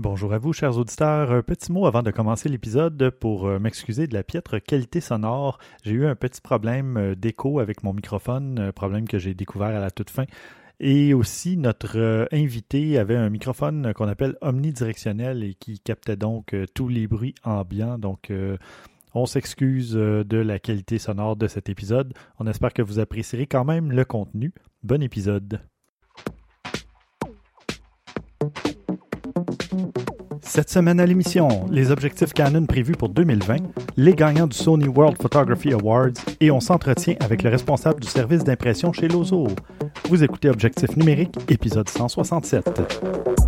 Bonjour à vous, chers auditeurs. Un petit mot avant de commencer l'épisode pour euh, m'excuser de la piètre qualité sonore. J'ai eu un petit problème euh, d'écho avec mon microphone, problème que j'ai découvert à la toute fin. Et aussi, notre euh, invité avait un microphone qu'on appelle omnidirectionnel et qui captait donc tous les bruits ambiants. Donc, on s'excuse de la qualité sonore de cet épisode. On espère que vous apprécierez quand même le contenu. Bon épisode. Cette semaine à l'émission, les objectifs Canon prévus pour 2020, les gagnants du Sony World Photography Awards et on s'entretient avec le responsable du service d'impression chez Lozo. Vous écoutez Objectif numérique, épisode 167.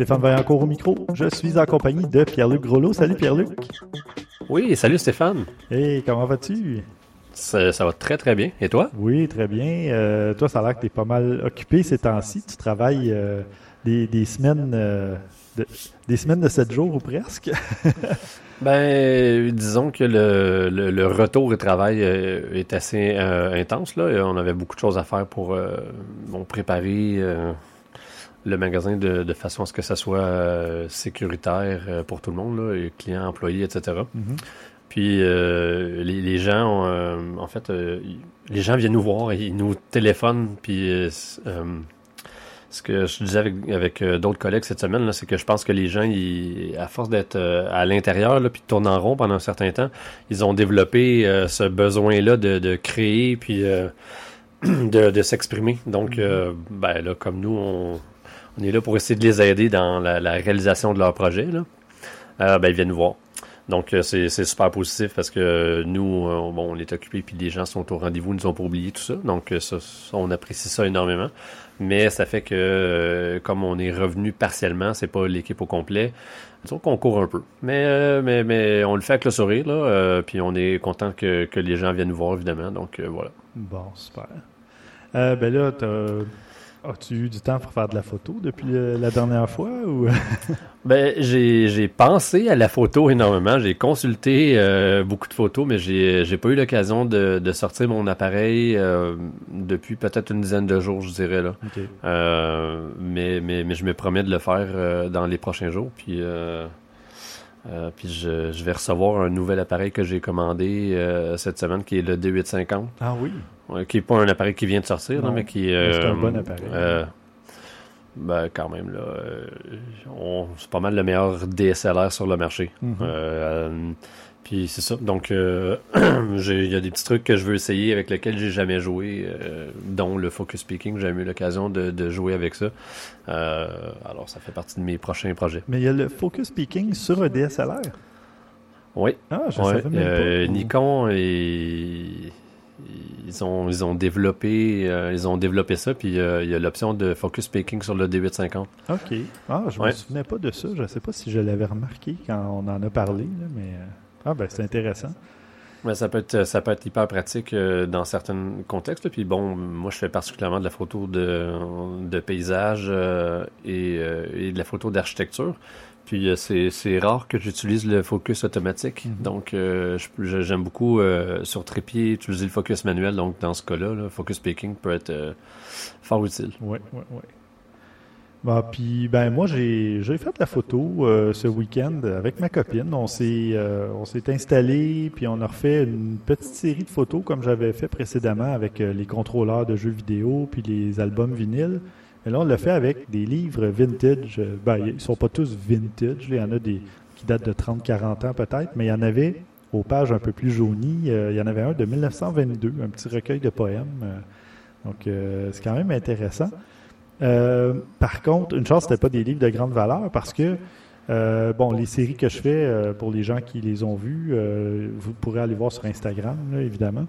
Stéphane Vaillancourt au micro. Je suis en compagnie de Pierre-Luc Grolot. Salut Pierre-Luc. Oui, salut Stéphane. Hey, comment vas-tu? Ça, va très très bien. Et toi? Oui, très bien. Euh, toi, ça a l'air que tu es pas mal occupé ces temps-ci. Tu travailles euh, des, semaines euh, de, des semaines de 7 jours ou presque. ben, disons que le, retour au travail est assez intense. Là. On avait beaucoup de choses à faire pour préparer le magasin de, façon à ce que ça soit euh, sécuritaire euh, pour tout le monde, là, clients, employés, etc. Mm-hmm. Puis euh, les, gens, en fait, les gens viennent nous voir, ils nous téléphonent, puis ce que je disais avec, d'autres collègues cette semaine, c'est que je pense que les gens, à force d'être à l'intérieur, puis de tourner en rond pendant un certain temps, ils ont développé ce besoin-là de, créer, puis de, s'exprimer. Donc, mm-hmm. ben là, comme nous, on, on est là pour essayer de les aider dans la, réalisation de leur projet. Là. Euh, ben, ils viennent nous voir. Donc, euh, c'est super positif parce que nous, euh, bon, on est occupés puis les gens sont au rendez-vous, nous ont pas oublié tout ça. Donc, ça, on apprécie ça énormément. Mais ça fait que, comme on est revenu partiellement, c'est pas l'équipe au complet, disons qu'on court un peu. Mais, mais, mais on le fait avec le sourire, là. puis on est content que, que les gens viennent nous voir, évidemment. Donc, voilà. Bon, super. ben là, As-tu eu du temps pour faire de la photo depuis la dernière fois ou? Ben j'ai pensé à la photo énormément. J'ai consulté euh, beaucoup de photos, mais j'ai j'ai pas eu l'occasion de, sortir mon appareil euh, depuis peut-être une dizaine de jours, je dirais là. Euh, mais, mais mais je me promets de le faire dans les prochains jours. Puis puis je, je, vais recevoir un nouvel appareil que j'ai commandé cette semaine qui est le D850. Ah oui qui n'est pas un appareil qui vient de sortir, mais qui est. c'est un bon appareil. Euh, ben, quand même, là. Euh, c'est pas mal le meilleur DSLR sur le marché. Mhm. Euh, puis c'est ça. Donc, il y a des petits trucs que je veux essayer avec lesquels j'ai jamais joué, dont le Focus Speaking. J'ai jamais eu l'occasion de, jouer avec ça. alors, ça fait partie de mes prochains projets. Mais il y a le Focus Speaking sur un DSLR. Oui. Ah, je savais même pas. Nikon et ils ont ils ont développé euh, ils ont développé ça puis euh, il y a l'option de focus speaking sur le D850. OK. Ah, je me souvenais pas de ça, je sais pas si je l'avais remarqué quand on en a parlé mais euh, ah ben c'est intéressant. Mais ça peut être ça peut être hyper pratique dans certains contextes puis bon moi je fais particulièrement de la photo de de paysage et, et de la photo d'architecture. Puis euh, c'est rare que j'utilise le focus automatique. Mhm. Donc euh, j'aime beaucoup euh, sur trépied utiliser le focus manuel. Donc dans ce cas-là, le focus speaking peut être fort utile. Oui, oui, oui. Bah, puis ben moi j'ai fait la photo ce week-end avec ma copine. On s'est s'est installé puis on a refait une petite série de photos comme j'avais fait précédemment avec les contrôleurs de jeux vidéo puis les albums vinyles. Et là, on l'a fait avec des livres vintage. Ben, ils sont pas tous vintage. Il y en a des qui datent de 30-40 ans peut-être, mais il y en avait aux pages un peu plus jaunies. Euh, il y en avait un de 1922, un petit recueil de poèmes. Euh, donc, euh, c'est quand même intéressant. Par contre, une chose, c'était pas des livres de grande valeur parce que bon, les séries que je fais, pour les gens qui les ont vues, vous pourrez aller voir sur Instagram, évidemment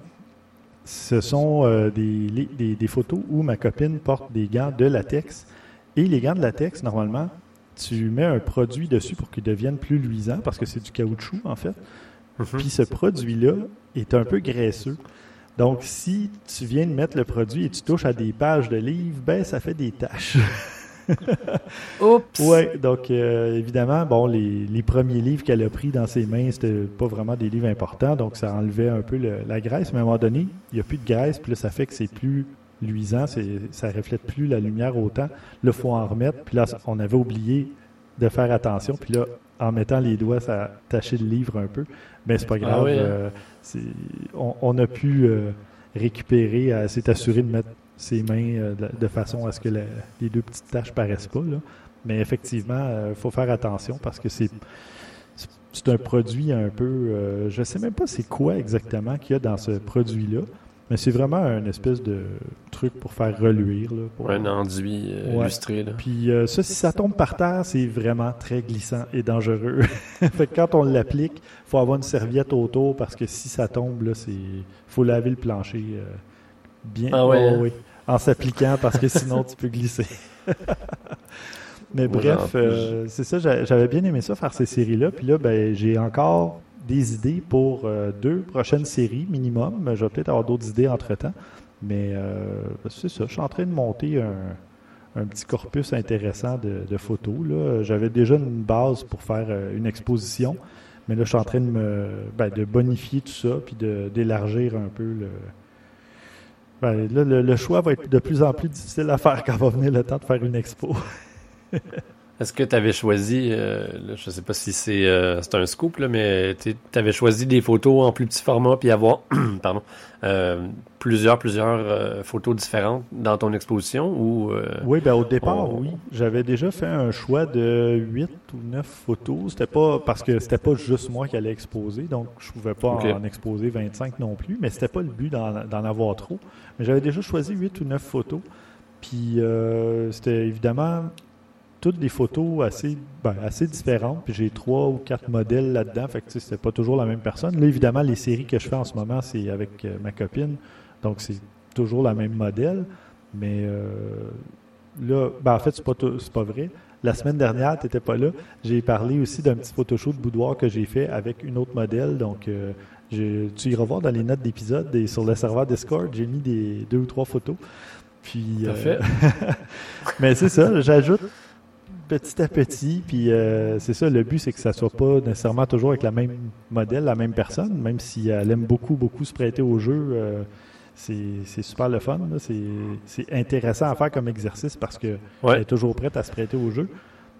ce sont euh, des, des, photos où ma copine porte des gants de latex. Et les gants de latex, normalement, tu mets un produit dessus pour qu'ils deviennent plus luisants, parce que c'est du caoutchouc, en fait. Mhm. Puis ce produit-là est un peu graisseux. Donc, si tu viens de mettre le produit et tu touches à des pages de livres, ben, ça fait des taches. Oups! Ouais, donc euh, évidemment, bon, les, les premiers livres qu'elle a pris dans ses mains, c'était pas vraiment des livres importants, donc ça enlevait un peu le- la graisse. Mais à un moment donné, il n'y a plus de graisse, puis là, ça fait que c'est plus luisant, c'est, ça reflète plus la lumière autant. Là, il faut en remettre, puis là, on avait oublié de faire attention, puis là, en mettant les doigts, ça taché le livre un peu. Mais c'est pas grave, Ah oui, hein? euh, on, on a pu euh, récupérer, s'est assurée de mettre ses mains euh, de, façon à ce que la- les deux petites taches paraissent pas. Là. Mais effectivement, il faut faire attention parce que c'est c'est- un produit un peu. euh, je sais même pas c'est quoi exactement qu'il y a dans ce produit-là, mais c'est vraiment un espèce de truc pour faire reluire. Là, pour- Un enduit euh, Ouais. illustré, là. Puis euh, ça, si ça tombe par terre, c'est vraiment très glissant et dangereux. fait que quand on l'applique, faut avoir une serviette autour parce que si ça tombe, c'est faut laver le plancher euh, bien Ah ouais, Oh, hein? oui, en s'appliquant parce que sinon tu peux glisser. Mais bref, c'est ça, j'a- j'avais bien aimé ça, faire ces séries-là. Puis là, ben, j'ai encore des idées pour euh, deux prochaines séries minimum. Je vais peut-être avoir d'autres idées entre-temps. Mais euh, c'est ça, je suis en train de monter un, un petit corpus intéressant de, photos. J'avais déjà une base pour faire euh, une exposition. Mais là, je suis en train de me ben, bonifier tout ça, puis d'élargir un peu le. Ben, là, le, le choix va être de plus en plus difficile à faire quand va venir le temps de faire une expo. Est-ce que tu avais choisi, euh, là, je sais pas si c'est euh, c'est un scoop, là, mais tu avais choisi des photos en plus petit format puis avoir pardon, euh, plusieurs, plusieurs euh, photos différentes dans ton exposition ou Oui, ben au départ, on- oui. J'avais déjà fait un choix de 8 ou 9 photos. C'était pas parce que c'était pas juste moi qui allais exposer, donc je pouvais pas en exposer 25 non plus, mais c'était pas le but d'en d'en avoir trop. Mais j'avais déjà choisi 8 ou 9 photos. Puis euh, c'était évidemment toutes des photos assez, ben, assez différentes. Puis j'ai trois ou quatre modèles là-dedans. Fait que pas toujours la même personne. Là, évidemment, les séries que je fais en ce moment, c'est avec euh, ma copine. Donc c'est toujours la même modèle. Mais euh, là, ben, en fait, c'est pas, pas vrai. La semaine dernière, tu n'étais pas là. J'ai parlé aussi d'un petit photoshoot de boudoir que j'ai fait avec une autre modèle. Donc, euh, tu iras voir dans les notes d'épisode sur le serveur Discord, j'ai mis des deux ou trois photos. Puis, Parfait. mais c'est ça, j'ajoute petit à petit. Puis euh, c'est ça, le but, c'est que ça soit pas nécessairement toujours avec la même modèle, la même personne, même si elle aime beaucoup, beaucoup se prêter au jeu. euh, c'est c'est super le fun. c'est intéressant à faire comme exercice parce que Ouais. elle est toujours prête à se prêter au jeu.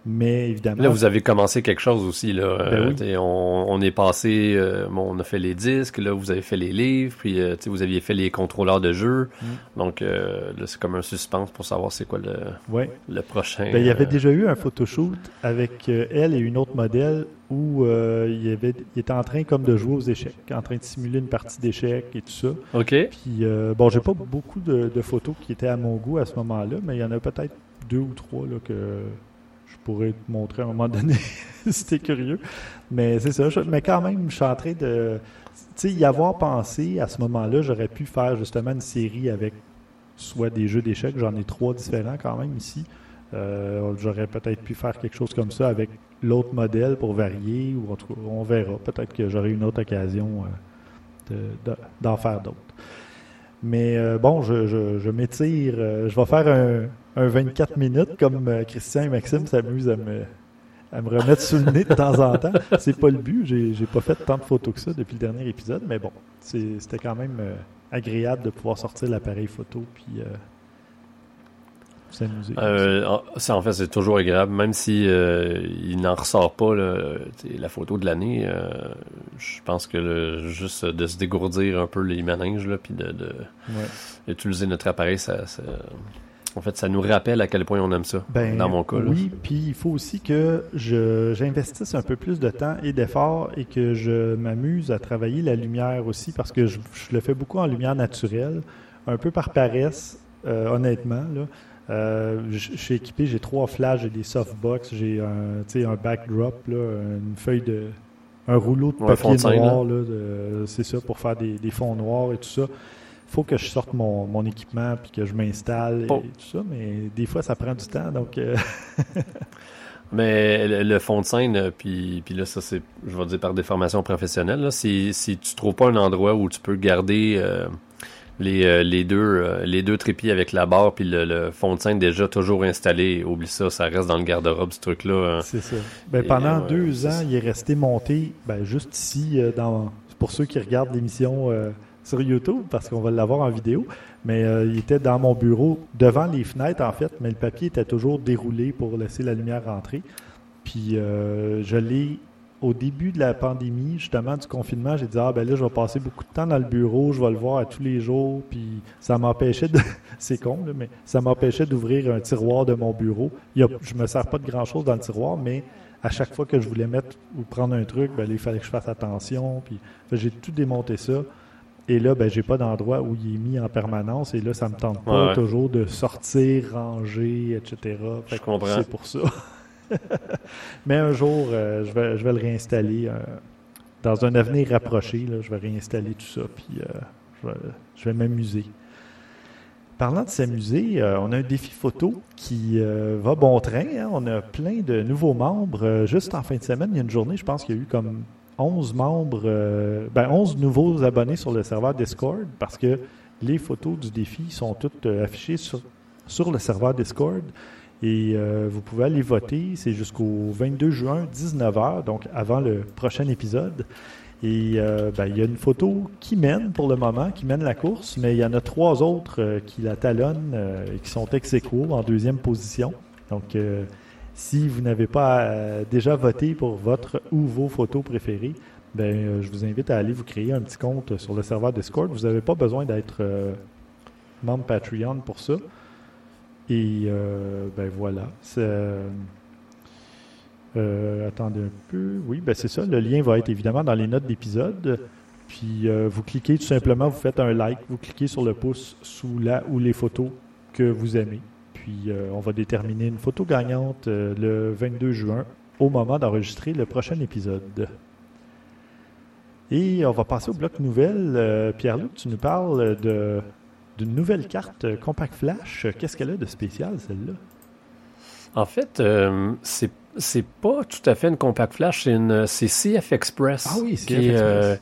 Mais évidemment, Là, vous avez commencé quelque chose aussi. Là. Ben Euh, oui. on, on est passé, euh, bon, on a fait les disques, là, vous avez fait les livres, puis euh, vous aviez fait les contrôleurs de jeu. Mm. Donc, euh, là, c'est comme un suspense pour savoir c'est quoi le, ouais. le prochain. Ben, il y avait déjà eu un photoshoot avec elle et une autre modèle où il, avait, il était en train comme de jouer aux échecs, en train de simuler une partie d'échecs et tout ça. OK. Puis, bon, j'ai pas beaucoup de, de photos qui étaient à mon goût à ce moment-là, mais il y en a peut-être deux ou trois là, que je pourrais te montrer à un moment donné si t'es curieux. Mais c'est ça. mais quand même, je suis en train de. Tu sais, y avoir pensé à ce moment-là, j'aurais pu faire justement une série avec soit des jeux d'échecs, j'en ai trois différents quand même ici. Euh, j'aurais peut-être pu faire quelque chose comme ça avec l'autre modèle pour varier, ou on verra. Peut-être que j'aurai une autre occasion euh, de- de- d'en faire d'autres. Mais euh, bon, je, m'étire. je vais faire un, un 24 minutes comme euh, Christian et Maxime s'amusent à me, à me remettre sous le nez de temps en temps. C'est pas le but. J'ai, pas fait tant de photos que ça depuis le dernier épisode, mais bon, c'était quand même euh, agréable de pouvoir sortir l'appareil photo puis euh, s'amuser. Euh, en- ça, en fait, c'est toujours agréable, même si euh, il n'en ressort pas là, la photo de l'année. je pense que le- juste de se dégourdir un peu les maninges, là, puis de, de Ouais. utiliser notre appareil, ça, ça- en fait, ça nous rappelle à quel point on aime ça. Ben, dans mon cas. là. Oui, puis il faut aussi que je, j'investisse un peu plus de temps et d'efforts et que je m'amuse à travailler la lumière aussi parce que je, je le fais beaucoup en lumière naturelle, un peu par paresse, euh, honnêtement. Là. Euh, je, je suis équipé, j'ai trois flashs, j'ai des softbox, j'ai un, un backdrop, là, une feuille de. un rouleau de Ouais, papier scène, noir, c'est ça, pour faire des, des fonds noirs et tout ça. Faut que je sorte mon, mon équipement puis que je m'installe et tout ça, mais des fois ça prend du temps, donc euh, Mais le, le fond de scène, euh, puis, puis là, ça c'est, je vais dire par déformation professionnelle, là, si, si tu trouves pas un endroit où tu peux garder euh, les, les deux les deux trépieds avec la barre puis le, fond de scène déjà toujours installé. Oublie ça, ça reste dans le garde-robe ce truc-là. Hein. C'est ça. Ben, pendant deux ans, il est resté monté ben, juste ici dans pour ceux qui regardent l'émission sur YouTube parce qu'on va l'avoir en vidéo. Mais il était dans mon bureau, devant les fenêtres en fait, mais le papier était toujours déroulé pour laisser la lumière rentrer. Puis je l'ai au début de la pandémie, justement, du confinement, j'ai dit, ah ben là, je vais passer beaucoup de temps dans le bureau, je vais le voir à tous les jours, puis ça m'empêchait de... C'est con, mais ça m'empêchait d'ouvrir un tiroir de mon bureau. Il. Je me sers pas de grand-chose dans le tiroir, mais à chaque fois que je voulais mettre ou prendre un truc, ben, il fallait que je fasse attention, puis j'ai tout démonté ça. Et là, ben, j'ai pas d'endroit où il est mis en permanence. Et là, ça me tente pas toujours de sortir, ranger, etc. je comprends. C'est pour ça. Mais un jour, euh, je, vais, je vais le réinstaller. Euh, dans un avenir rapproché, je vais réinstaller tout ça, puis euh, je vais, m'amuser. Parlant de s'amuser, on a un défi photo qui va bon train. Hein. On a plein de nouveaux membres. juste en fin de semaine, il y a une journée, je pense qu'il y a eu comme 11 membres, ben 11 nouveaux abonnés sur le serveur Discord parce que les photos du défi sont toutes affichées sur, sur le serveur Discord. Et euh, vous pouvez aller voter. C'est jusqu'au 22 juin, 19h, donc avant le prochain épisode. Et euh, ben, il y a une photo qui mène pour le moment, qui mène la course, mais il y en a trois autres euh, qui la talonnent et qui sont ex en deuxième position. Donc, si vous n'avez pas déjà voté pour votre ou vos photos préférées, ben, je vous invite à aller vous créer un petit compte sur le serveur Discord. Vous n'avez pas besoin d'être membre Patreon pour ça. Et euh, ben voilà. Euh, euh, attendez un peu. Oui, ben c'est ça. Le lien va être évidemment dans les notes d'épisode. Puis vous cliquez tout simplement, vous faites un like, vous cliquez sur le pouce sous la ou les photos que vous aimez. Puis on va déterminer une photo gagnante le 22 juin au moment d'enregistrer le prochain épisode. Et on va passer au bloc nouvelle. Pierre-Luc, tu nous parles de d'une nouvelle carte euh, Compact Flash. Qu'est-ce qu'elle a de spécial, celle-là? En fait, euh, c'est c'est pas tout à fait une Compact Flash, c'est une c'est CF Express. Ah oui, CF qui, Express. Euh,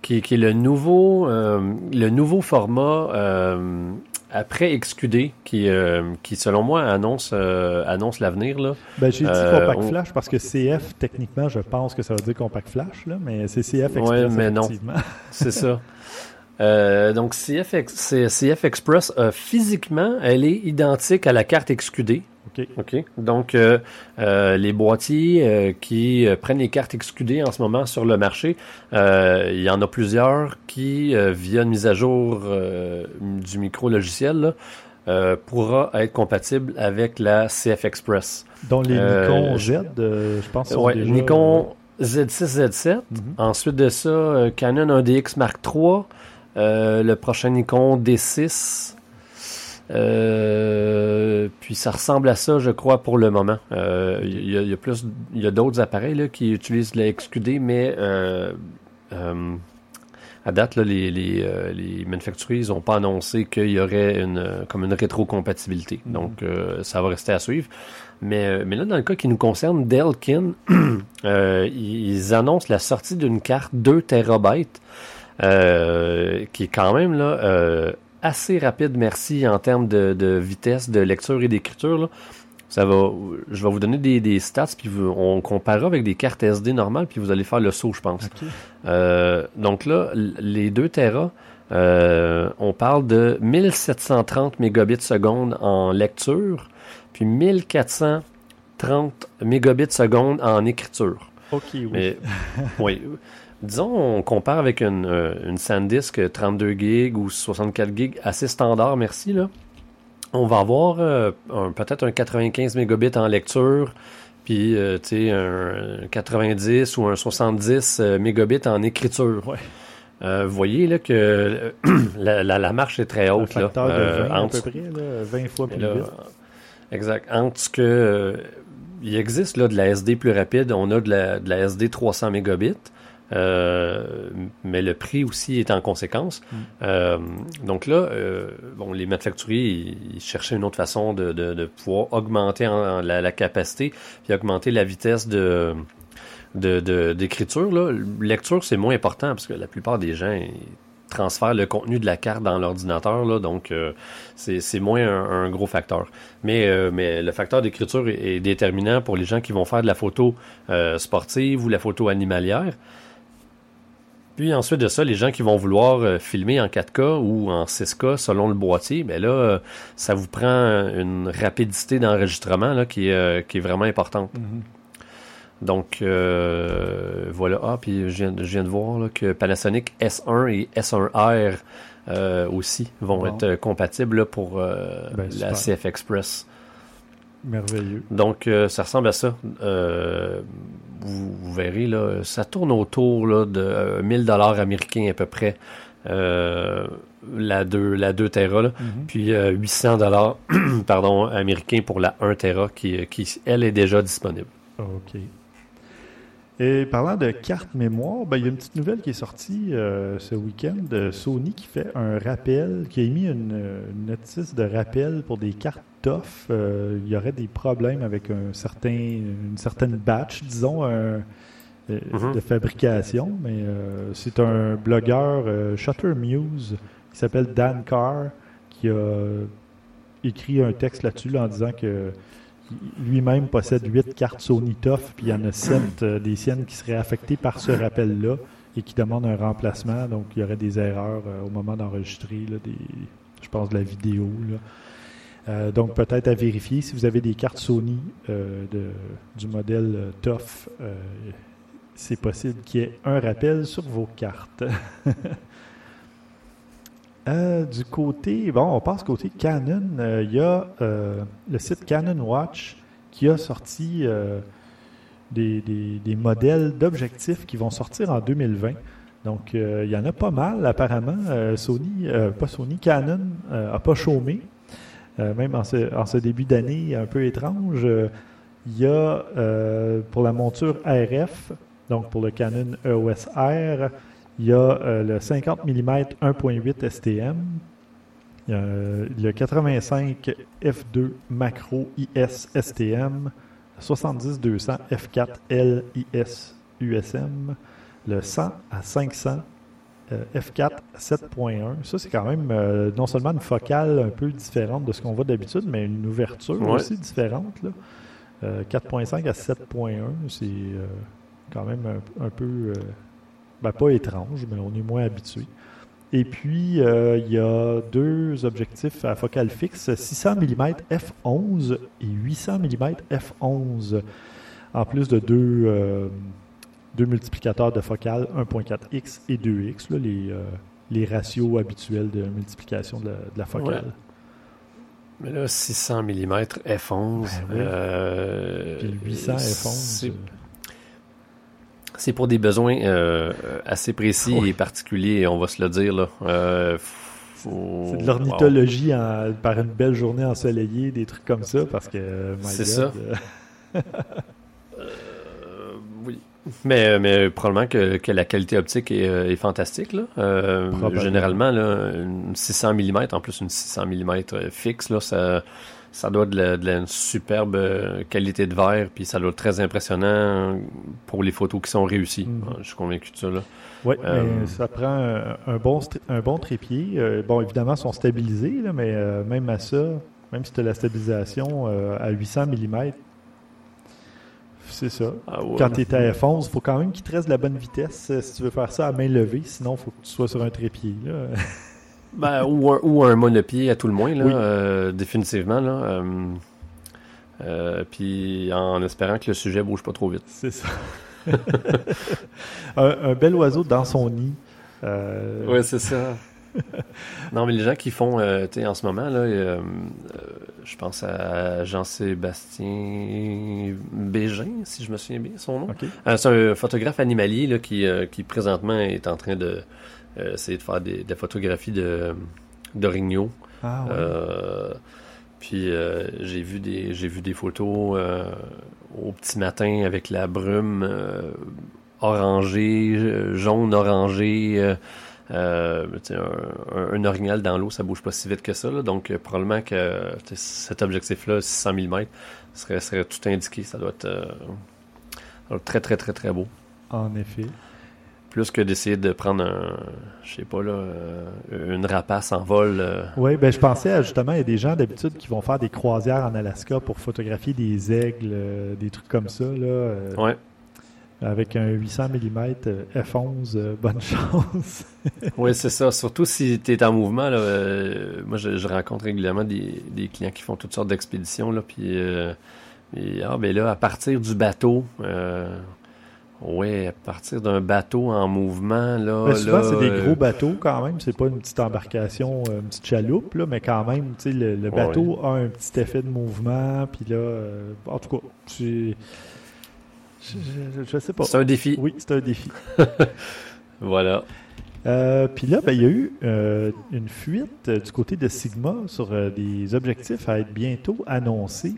qui, qui, est le nouveau le nouveau format après XQD qui qui selon moi annonce annonce l'avenir là. Ben, j'ai dit Compact Flash parce que CF techniquement je pense que ça veut dire Compact Flash là, mais c'est CF Express. Oui, mais non. c'est ça. Euh, donc CF, CF Express, euh, physiquement, elle est identique à la carte XQD. OK. OK. Donc, euh, les boîtiers qui prennent les cartes XQD en ce moment sur le marché, il y en a plusieurs qui, via une mise à jour du micro-logiciel, pourra être compatible avec la CF Express. Dont les Nikon Z, je pense. Oui, Nikon Z6, Z7. Ensuite de ça, Canon 1DX Mark III. Euh, le prochain Nikon D6. Euh, puis ça ressemble à ça, je crois, pour le moment. Il euh, y, a plus, il y a d'autres appareils là, qui utilisent la XQD, mais à date, là, les, les, les manufacturiers n'ont pas annoncé qu'il y aurait une comme une rétrocompatibilité. Mm-hmm. Donc, ça va rester à suivre. Mais, mais là, dans le cas qui nous concerne, Delkin, ils annoncent la sortie d'une carte 2 terabytes euh, qui est quand même là euh, assez rapide, merci, en termes de, vitesse de lecture et d'écriture. Ça va, je vais vous donner des, stats, puis on comparera avec des cartes SD normales, puis vous allez faire le saut, je pense. Euh, donc là, les 2 Tera, on parle de 1730 mégabits seconde en lecture, puis 1430 mégabits seconde en écriture. Ok, oui. Mais, oui. Disons, on compare avec une, euh, une SanDisk 32 GB ou 64 GB assez standard, merci. Là. On va avoir euh, peut-être un 95 mégabits en lecture, puis euh, un 90 ou un 70 mégabits en écriture. vous voyez là, que la, la, marche est très haute. là, de 20 à peu près, 20 fois plus vite. Exact. Entre ce que il existe là, de la SD plus rapide, on a de la, de la SD 300 mégabits. Euh, mais le prix aussi est en conséquence. Mm. Euh, donc là, euh, bon, les manufacturiers ils, cherchaient une autre façon de, de, pouvoir augmenter la, capacité puis augmenter la vitesse de d'écriture. De, Lecture, c'est moins important parce que la plupart des gens transfèrent le contenu de la carte dans l'ordinateur, donc c'est moins un, gros facteur. Mais, mais le facteur d'écriture est, déterminant pour les gens qui vont faire de la photo sportive ou la photo animalière. Puis ensuite de ça, les gens qui vont vouloir euh, filmer en 4K ou en 6K selon le boîtier, ben là, euh, ça vous prend une rapidité d'enregistrement qui, est, qui est vraiment importante. Mm-hmm. Donc voilà. Ah, puis je viens, de voir que Panasonic S1 et S1R aussi vont être compatibles pour ben, la CF Express. Merveilleux. Donc, euh, ça ressemble à ça. Euh, vous, verrez, là, ça tourne autour là, de 1000 euh, dollars américains à peu près. la 2 la 2 Tera, mm-hmm. puis 800 dollars pardon américains pour la 1 Tera qui, qui, elle, est déjà disponible. OK. Et parlant de carte mémoire, ben, il y a une petite nouvelle qui est sortie ce week-end de Sony qui fait un rappel, qui a émis une, une notice de rappel pour des cartes euh, il y aurait des problèmes avec un certain, une certaine batch, disons, euh, mhm. de fabrication. Mais euh, c'est un blogueur Shutter Muse qui s'appelle Dan Carr qui a écrit un texte là-dessus en disant que lui-même possède huit cartes Sony TOF, puis il y en a sept des siennes qui seraient affectées par ce rappel-là et qui demandent un remplacement. Donc, il y aurait des erreurs au moment d'enregistrer, je pense, de la vidéo. Là. Euh, donc, peut-être à vérifier si vous avez des cartes Sony euh, du modèle euh, TOF, c'est possible qu'il y ait un rappel sur vos cartes. du côté, bon, on passe côté Canon. Il y a le site Canon Watch qui a sorti des, des, modèles d'objectifs qui vont sortir en 2020. Donc, il y en a pas mal, apparemment. Sony, pas Sony, Canon n'a pas chômé. Euh, même en ce, début d'année un peu étrange, euh, il y a euh, pour la monture RF, donc pour le Canon EOS R, il y a le 50 mm 1.8 STM, le 85 F2 macro IS STM, 70-200 F4 L USM, le 100 à 500 euh, F4 7.1. Ça, c'est quand même euh, non seulement une focale un peu différente de ce qu'on voit d'habitude, mais une ouverture aussi différente. 4.5 euh, à 7.1, c'est quand même un, peu, ben, pas étrange, mais on est moins habitué. Et puis, il y a deux objectifs à focale fixe, 600 mm f11 et 800 mm f11, en plus de deux deux multiplicateurs de focale, 1.4x et 2x, les, euh, les ratios habituels de multiplication de la, focale. Mais là, 600 mm f11. Puis 800 f11. C'est pour des besoins euh, assez précis et particuliers, on va se le dire. Là. Euh, c'est de l'ornithologie par une belle journée ensoleillée, des trucs comme ça, parce que... C'est ça. Mais, mais probablement que, que la qualité optique est, euh, est fantastique. Là. Euh, généralement, là, une 600 mm, en plus une 600 mm euh, fixe, là, ça, ça doit de la, de la superbe qualité de verre, puis ça doit être très impressionnant pour les photos qui sont réussies. Mhm. Je suis convaincu de ça. Là. Oui, mais ça prend un, bon, un bon trépied. bon, évidemment, ils sont stabilisés, là, mais même à ça, même si tu as la stabilisation à 800 mm, c'est ça. Ah Quand tu es à F11, il faut quand même qu'il te reste de la bonne vitesse euh, si tu veux faire ça à main levée. Sinon, il faut que tu sois sur un trépied. ben, ou, un, ou, un, monopied à tout le moins, là, euh, définitivement. Là, euh, puis en espérant que le sujet bouge pas trop vite. C'est ça. un, bel oiseau dans son nid. Oui, c'est ça. non, mais les gens qui font, tu sais, en ce moment, là, je pense à Jean-Sébastien Bégin, si je me souviens bien son nom. c'est un photographe animalier là, qui, qui présentement est en train de essayer de faire des, photographies de d'orignaux. Ah, puis j'ai vu des j'ai vu des photos au petit matin avec la brume orangée, jaune orangée. Euh, un, un, orignal dans l'eau, ça bouge pas si vite que ça. donc, euh, probablement que cet objectif-là, 600 mm, serait, serait tout indiqué. Ça doit être, euh, très, très, très, très beau. En effet. plus que d'essayer de prendre un, je sais pas là, euh, une rapace en vol. euh. Oui, ben je pensais à, justement, il y a des gens d'habitude qui vont faire des croisières en Alaska pour photographier des aigles, euh, des trucs comme ça, là, euh, Ouais. Avec un 800 mm F11, euh, bonne chance. Oui, c'est ça. Surtout si tu es en mouvement. Là, euh, moi, je, je rencontre régulièrement des, des clients qui font toutes sortes d'expéditions. Là, puis, euh, et, ah, ben là, à partir du bateau, euh, ouais, à partir d'un bateau en mouvement, là. Ben, souvent, c'est des euh, gros bateaux quand même, c'est pas une petite embarcation, une petite chaloupe, là, mais quand même, tu sais, le, le bateau a un petit effet de mouvement, puis là, euh, en tout cas, c'est... Je, je- je sais pas. C'est un défi. Oui, c'est un défi. Voilà. Euh, Puis là, ben, il y a eu euh, une fuite euh, du côté de Sigma sur des objectifs à être bientôt annoncés.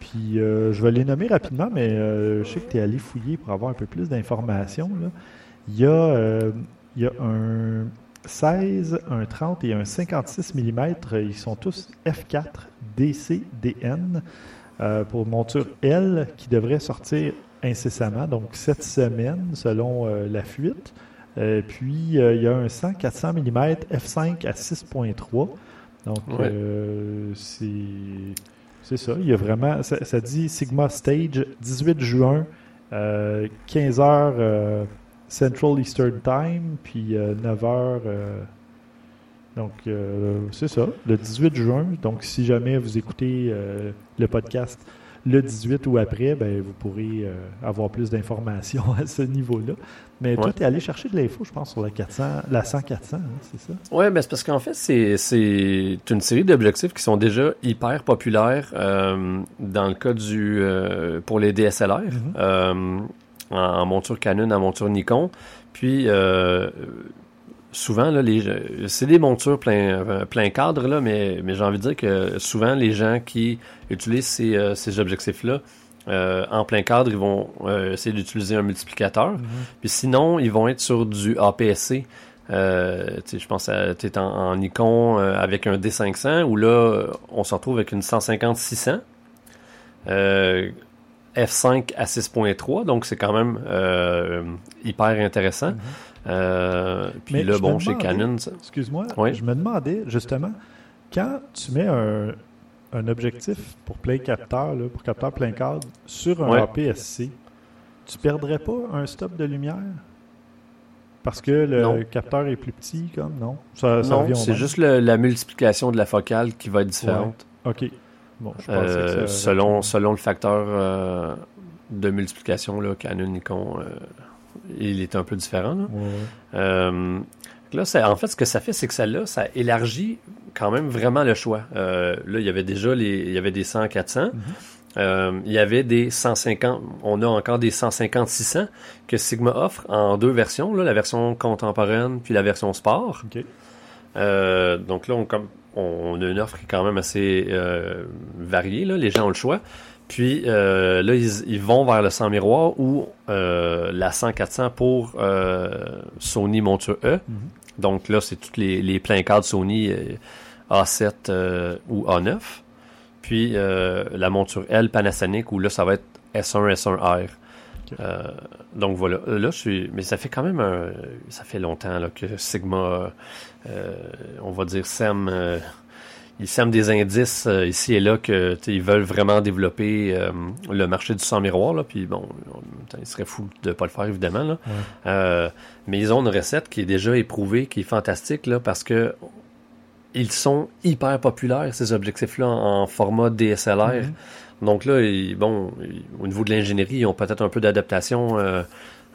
Puis je vais les nommer rapidement, mais je sais que tu es allé fouiller pour avoir un peu plus d'informations. Il y, a, y a un 16, un 30 et un 56 mm. Ils sont tous F4 DCDN euh, pour monture L qui devrait sortir incessamment, donc cette semaine selon euh, la fuite. Euh, puis, euh, il y a un 100 400 mm f5 à 6.3. Donc, Ouais. c'est ça. Il y a vraiment... Ça, ça dit Sigma Stage, 18 juin, euh, 15 heures euh, Central Eastern Time, puis 9 heures... euh, donc, c'est ça, le 18 juin. Donc, si jamais vous écoutez le podcast le 18 ou après, ben, vous pourrez euh, avoir plus d'informations à ce niveau-là. Mais toi, tu es allé chercher de l'info, je pense, sur la 400, la 100-400, hein, c'est ça? Ouais, ben c'est parce qu'en fait, c'est, c'est une série d'objectifs qui sont déjà hyper populaires euh, dans le cas du euh, pour les DSLR, Mhm. euh, en, en monture Canon, en monture Nikon. Puis euh, souvent, là, les, c'est des montures plein, euh, plein cadre, là, mais, mais j'ai envie de dire que souvent, les gens qui utilisent ces, euh, ces objectifs-là, euh, en plein cadre, ils vont euh, essayer d'utiliser un multiplicateur. Puis sinon, ils vont être sur du APS-C. Euh, je pense à tu es en, en Nikon avec un D500 où là, on se retrouve avec une 150-600. Euh, F5 à 6.3, donc c'est quand même hyper intéressant. Mhm. Euh, puis Mais là, bon, chez Canon, ça- Excuse-moi, Oui. je me demandais justement, quand tu mets un, un objectif pour plein capteur, là, pour capteur plein cadre, sur un Ouais. APS-C, tu perdrais pas un stop de lumière? Parce que le Non. capteur est plus petit, comme non? Ça, ça non, revient au c'est juste le- la multiplication de la focale qui va être différente. OK. Bon, je pensais Euh, que ça- selon, selon le facteur euh, de multiplication, là, Canon, Nikon, il est un peu différent. Là. Ouais. Euh, là, ça- en fait, ce que ça fait, c'est que celle-là, ça élargit quand même vraiment le choix. Euh, là, il y avait déjà les, il y avait des 100 400. Mhm. Euh, il y avait des 150, on a encore des 150-600 que Sigma offre en deux versions, là, la version contemporaine puis la version sport. Donc là, on, comme, on a une offre qui est quand même assez variée. Là. Les gens ont le choix. Puis euh, là, ils, ils vont vers le 100 miroir ou euh, la 100-400 pour euh, Sony monture E. Mhm. Donc là, c'est tous les, les pleins cadres Sony euh, A7 euh, ou A9. Puis euh, la monture L Panasonic où là, ça va être S1, S1R. Ok. Euh, donc voilà. Là, je suis. Mais ça fait quand même un. Ça fait longtemps là, que Sigma, euh, on va dire, sème. Ils sèment des indices euh, ici et là que ils veulent vraiment développer euh, le marché du sans miroir. Là, puis bon, en même temps, il serait fou de pas le faire évidemment. Là. Ouais. Euh, mais ils ont une recette qui est déjà éprouvée, qui est fantastique là, parce que ils sont hyper populaires ces objectifs-là en, en format DSLR. Mhm. Donc là, ils- bon, ils- au niveau de l'ingénierie, ils ont peut-être un peu d'adaptation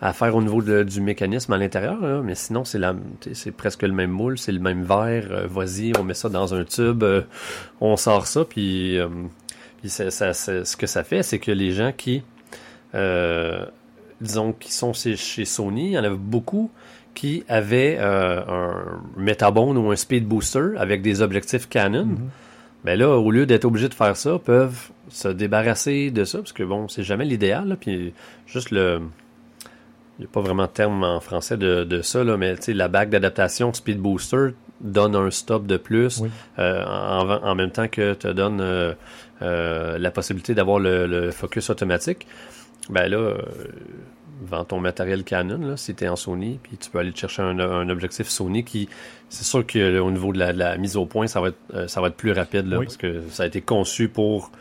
à faire au niveau de- du mécanisme à l'intérieur, mais sinon, c'est la, c'est presque le même moule, c'est le même verre. euh, Vas-y, on met ça dans un tube, euh, on sort ça, puis, euh, puis ça- ça- ça- ce que ça fait, c'est que les gens qui, disons, qui sont chez, chez Sony, il y en avait beaucoup qui avaient un Metabone ou un Speed Booster avec des objectifs Canon. Mhm. Ben là, au lieu d'être obligés de faire ça, peuvent se débarrasser de ça, parce que bon, c'est jamais l'idéal, puis juste le... Il n'y a pas vraiment de terme en français de, de ça, là, mais la bague d'adaptation Speed Booster donne un stop de plus, Oui. euh, en, en même temps que te donne euh, euh, la possibilité d'avoir le, le focus automatique. Ben là, vends ton matériel Canon, là, si tu es en Sony, puis tu peux aller te chercher un, objectif Sony qui, c'est sûr qu'au niveau de la, mise au point, ça va être, ça va être plus rapide, là, parce que ça a été conçu pour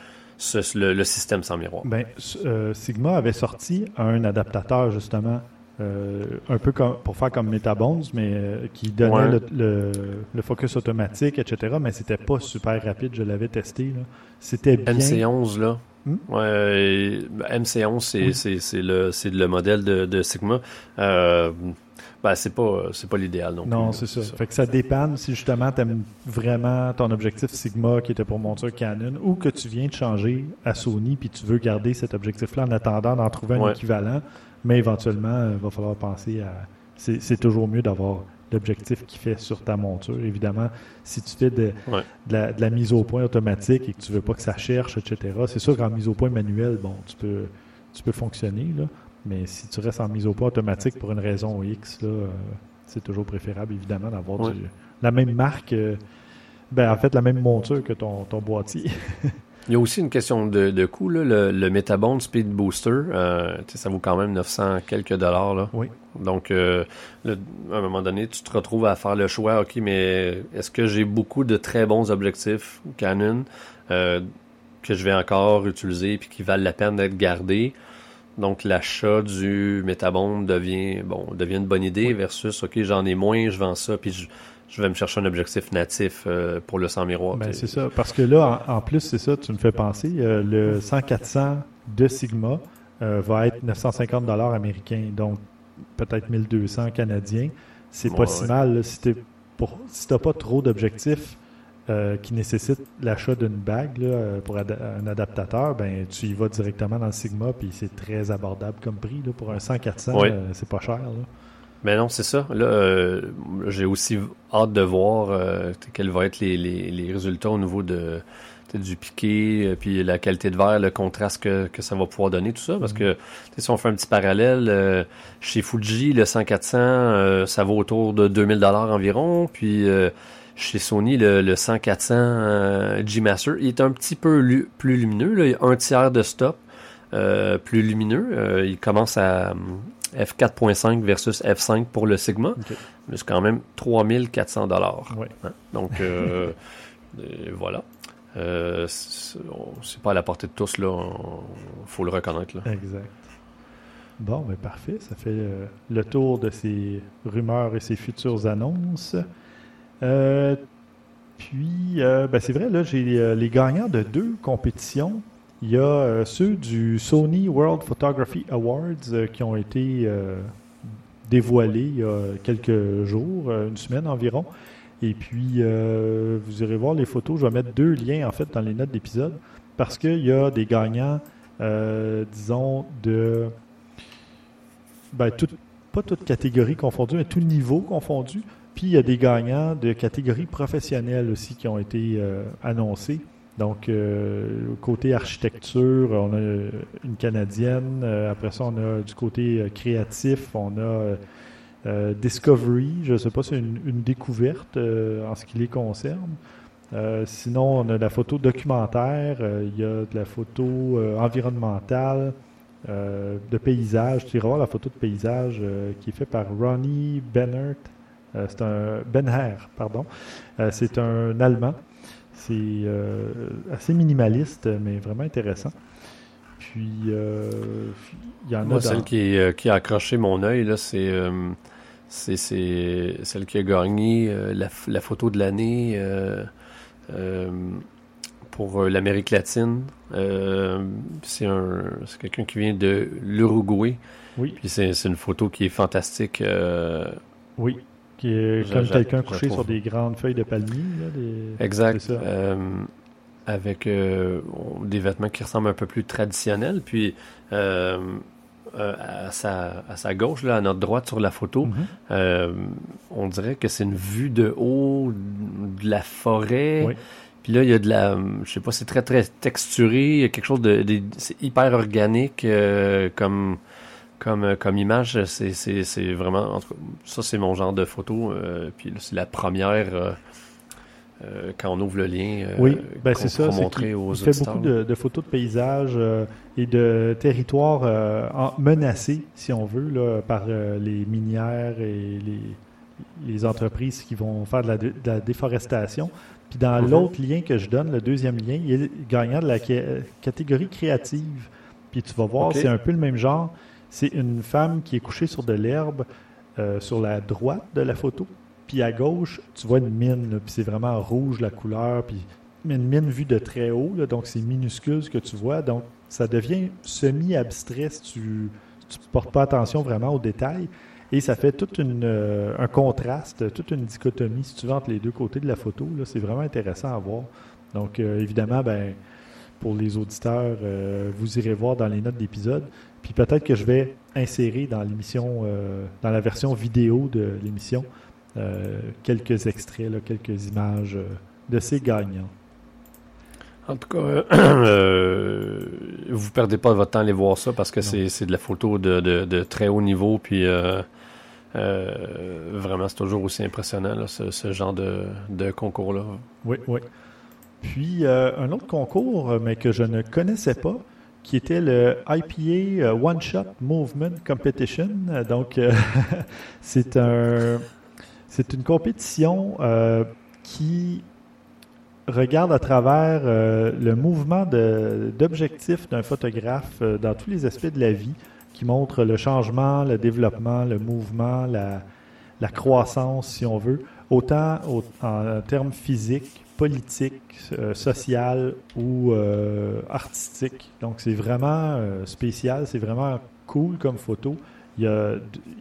le, système sans miroir. Ben, Sigma avait sorti un adaptateur, justement, euh, un peu comme, pour faire comme Metabones, mais euh, qui donnait le, le, focus automatique, etc. Mais c'était pas super rapide, je l'avais testé. C'était bien. MC11, là. Hmm? Ouais, MC11, c'est le, le modèle de, de Sigma. Euh, ben, c'est pas, c'est pas l'idéal non, non c'est ça. Fait que ça dépend si justement tu aimes vraiment ton objectif Sigma qui était pour monture Canon ou que tu viens de changer à Sony puis tu veux garder cet objectif-là en attendant d'en trouver un équivalent. Mais éventuellement, il va falloir penser à. C'est toujours mieux d'avoir l'objectif qui fait sur ta monture. Évidemment, si tu fais de, la, mise au point automatique et que tu veux pas que ça cherche, etc., c'est sûr qu'en mise au point manuelle, bon, tu peux, tu peux fonctionner, là, mais si tu restes en mise au point automatique pour une raison X, là, euh, c'est toujours préférable, évidemment, d'avoir la même marque, euh, ben, en fait, la même monture que ton, ton boîtier. Il y a aussi une question de, de coût. Là. Le, le Metabone Speed Booster, euh, ça vaut quand même 900 quelques dollars. Là. Oui. Donc, euh, à un moment donné, tu te retrouves à faire le choix, OK, mais est-ce que j'ai beaucoup de très bons objectifs Canon euh, que je vais encore utiliser puis qui valent la peine d'être gardés? Donc, l'achat du Metabone devient, bon, devient une bonne idée versus, OK, j'en ai moins, je vends ça, puis je je vais me chercher un objectif natif euh, pour le 100 miroir. Ben, c'est ça. Parce que là, en, plus, c'est ça, tu me fais penser, euh, le 100-400 de Sigma euh, va être 950 dollars américains, donc peut-être 1200 canadiens. C'est pas si mal si tu n'as pas trop d'objectifs qui nécessitent l'achat d'une bague pour un adaptateur, ben tu y vas directement dans le Sigma, puis c'est très abordable comme prix. Là, pour un 100-400, c'est pas cher. Là. Mais non, c'est ça. Là, euh, j'ai aussi hâte de voir euh, quels vont être les, les, les, résultats au niveau de du piqué, euh, puis la qualité de verre, le contraste que, que ça va pouvoir donner, tout ça. Parce mm-hmm. que si on fait un petit parallèle, chez Fuji, le 100-400, ça vaut autour de 2000 dollars environ. Puis chez Sony, le, le 100-400 G-Master, il est un petit peu plus lumineux. Là. Il a un tiers de stop. plus lumineux. il commence à, F4.5 versus F5 pour le Sigma. Mais c'est quand même 3400 dollars. Hein? Donc, euh, voilà. Euh, c'est pas à la portée de tous, là. faut le reconnaître. Là. Exact. Bon, mais ben, parfait. Ça fait euh, le tour de ces rumeurs et ces futures annonces. Puis, ben, c'est vrai, là, j'ai les gagnants de deux compétitions il y a euh, ceux du Sony World Photography Awards euh, qui ont été euh, dévoilés il y a quelques jours, une semaine environ. Et puis, vous irez voir les photos. Je vais mettre deux liens, en fait, dans les notes d'épisode parce qu'il y a des gagnants, disons, de... Ben, pas toutes catégories confondues, mais tout niveau confondu. Puis, il y a des gagnants de catégories professionnelles aussi qui ont été annoncés. Donc, euh, côté architecture, on a une canadienne. Euh, après ça, on a du côté euh, créatif, on a Discovery. Je ne sais pas si c'est une, découverte en ce qui les concerne. sinon, on a la photo documentaire, il y a de la photo environnementale, de paysage. Tu iras voir la photo de paysage qui est faite par Ronnie Bennert. C'est un Benher, pardon. c'est un Allemand. C'est euh, assez minimaliste, mais vraiment intéressant. Puis, euh, il y en a. Celle qui, euh, qui, a accroché mon œil, là, c'est, c'est, celle qui a gagné la, photo de l'année pour l'Amérique latine. c'est, un, c'est quelqu'un qui vient de l'Uruguay. Oui. Puis c'est, c'est une photo qui est fantastique. oui qui est comme quelqu'un couché sur des grandes feuilles de palmier. exact. Euh, avec euh, des vêtements qui ressemblent un peu plus traditionnels. Puis euh, à, sa, à sa gauche, là, à notre droite sur la photo, mm-hmm. on dirait que c'est une vue de haut de la forêt. Puis là, il y a de la, je sais pas, c'est très très texturé, il y a quelque chose de, de c'est hyper organique comme comme, euh, comme image, c'est vraiment. En tout cas, ça, c'est mon genre de photo. Euh, puis c'est la première. euh, quand on ouvre le lien, oui, ben c'est ça. montrer aux il fait beaucoup de, de photos de paysages et de territoires en- menacés, si on veut, là, par les minières et les, les entreprises qui vont faire de la, dé- de la déforestation. Puis dans Mhm. l'autre lien que je donne, le deuxième lien, il est gagnant de la ca- catégorie créative. Puis tu vas voir, c'est un peu le même genre. C'est une femme qui est couchée sur de l'herbe euh, sur la droite de la photo. Puis à gauche, tu vois une mine, puis c'est vraiment rouge la couleur, puis une mine vue de très haut, donc c'est minuscule ce que tu vois. Donc ça devient semi-abstrait si tu ne portes pas attention vraiment aux détails. Et ça fait tout euh, un contraste, toute une dichotomie, si tu veux, entre les deux côtés de la photo. C'est vraiment intéressant à voir. Donc, euh, évidemment, ben, pour les auditeurs, euh, vous irez voir dans les notes d'épisode. Puis peut-être que je vais insérer dans l'émission, euh, dans la version vidéo de l'émission, euh, quelques extraits, là, quelques images de ces gagnants. En tout cas, euh, euh, vous perdez pas votre temps à aller voir ça parce que c'est c'est de la photo de, de, de très haut niveau. Puis euh, vraiment, c'est toujours aussi impressionnant, là, ce, ce genre de, de concours-là. Oui, oui. Puis euh, un autre concours, euh, mais que je ne connaissais pas, qui était le IPA euh, One Shot Movement Competition. Donc, c'est un, c'est une compétition qui regarde à travers le mouvement de- d'objectif d'un photographe dans tous les aspects de la vie, qui montre le changement, le développement, le mouvement, la, croissance, si on veut, autant au- en termes physiques, politiques, euh, social ou euh, artistiques. Donc c'est vraiment euh, spécial, c'est vraiment cool comme photo. Il y, a,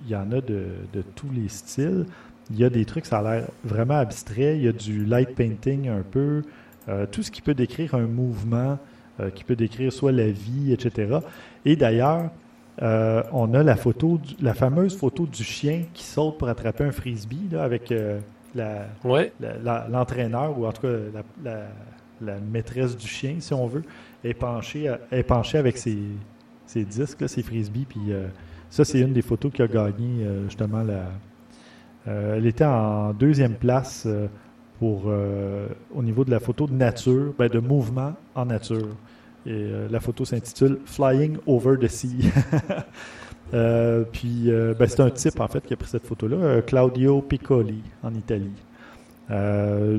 il y en a de, tous les styles. Il y a des trucs, ça a l'air vraiment abstrait. Il y a du light painting un peu. Euh, tout ce qui peut décrire un mouvement, qui peut décrire soit la vie, etc. Et d'ailleurs, on a la photo, la fameuse photo du chien qui saute pour attraper un frisbee là, avec Ouais. l'entraîneur, ou en tout cas la, la- la maîtresse du chien, si on veut, est penchée, est penchée avec ses, ses disques, là, ses frisbees. Puis euh, ça, c'est une des photos qui a gagné euh, justement la. euh, elle était en deuxième place pour au niveau de la photo de nature, ben, de mouvement en nature. Et la photo s'intitule Flying Over the Sea. Euh, puis euh, ben, c'est un type en fait qui a pris cette photo-là, euh, Claudio Piccoli en Italie.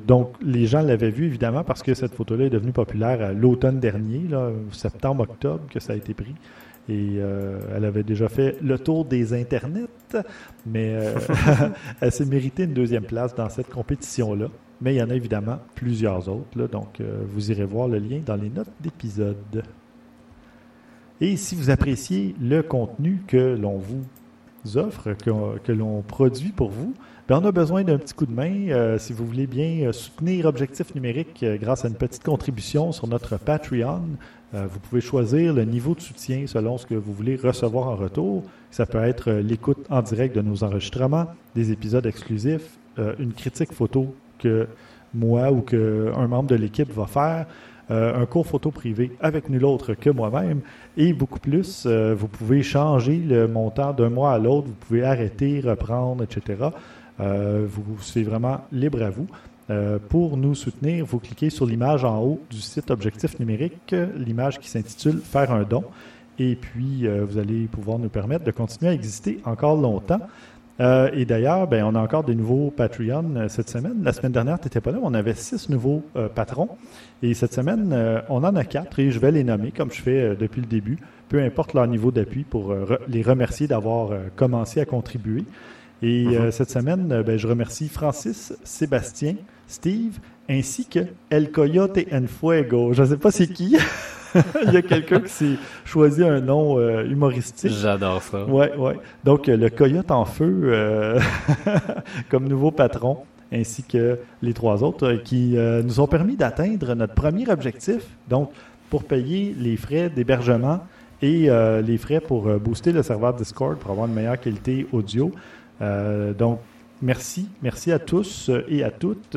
Donc les gens l'avaient vu évidemment parce que cette photo-là est devenue populaire à l'automne dernier, là, septembre-octobre que ça a été pris. Et elle avait déjà fait le tour des internets, mais elle s'est méritée une deuxième place dans cette compétition-là. Mais il y en a évidemment plusieurs autres, là, donc vous irez voir le lien dans les notes d'épisode. Et si vous appréciez le contenu que l'on vous offre, que, l'on produit pour vous, ben on a besoin d'un petit coup de main. euh, si vous voulez bien euh, soutenir Objectif Numérique euh, grâce à une petite contribution sur notre Patreon, vous pouvez choisir le niveau de soutien selon ce que vous voulez recevoir en retour. Ça peut être l'écoute en direct de nos enregistrements, des épisodes exclusifs, une critique photo que moi ou que un membre de l'équipe va faire, un cours photo privé avec nul autre que moi-même et beaucoup plus. euh, vous pouvez changer le montant d'un mois à l'autre, vous pouvez arrêter, reprendre, etc. Euh, vous, c'est vraiment libre à vous. Euh, pour nous soutenir, vous cliquez sur l'image en haut du site Objectif Numérique, euh, l'image qui s'intitule Faire un don. Et puis, euh, vous allez pouvoir nous permettre de continuer à exister encore longtemps. Euh, et d'ailleurs, ben, on a encore des nouveaux Patreon euh, cette semaine. La semaine dernière, tu n'étais pas là, mais on avait six nouveaux euh, patrons. Et cette semaine, on en a quatre et je vais les nommer comme je fais depuis le début, peu importe leur niveau d'appui, pour re- les remercier d'avoir commencé à contribuer. Et euh, cette semaine, ben, je remercie Francis, Sébastien, Steve, ainsi que El Coyote en Fuego. Je ne sais pas c'est qui. Il y a quelqu'un qui s'est choisi un nom euh, humoristique. J'adore ça. Ouais, ouais. Donc, euh, le Coyote en feu euh, comme nouveau patron, ainsi que les trois autres qui euh, nous ont permis d'atteindre notre premier objectif. Donc, pour payer les frais d'hébergement et les frais pour booster le serveur Discord pour avoir une meilleure qualité audio. Donc, merci. Merci à tous euh, et à toutes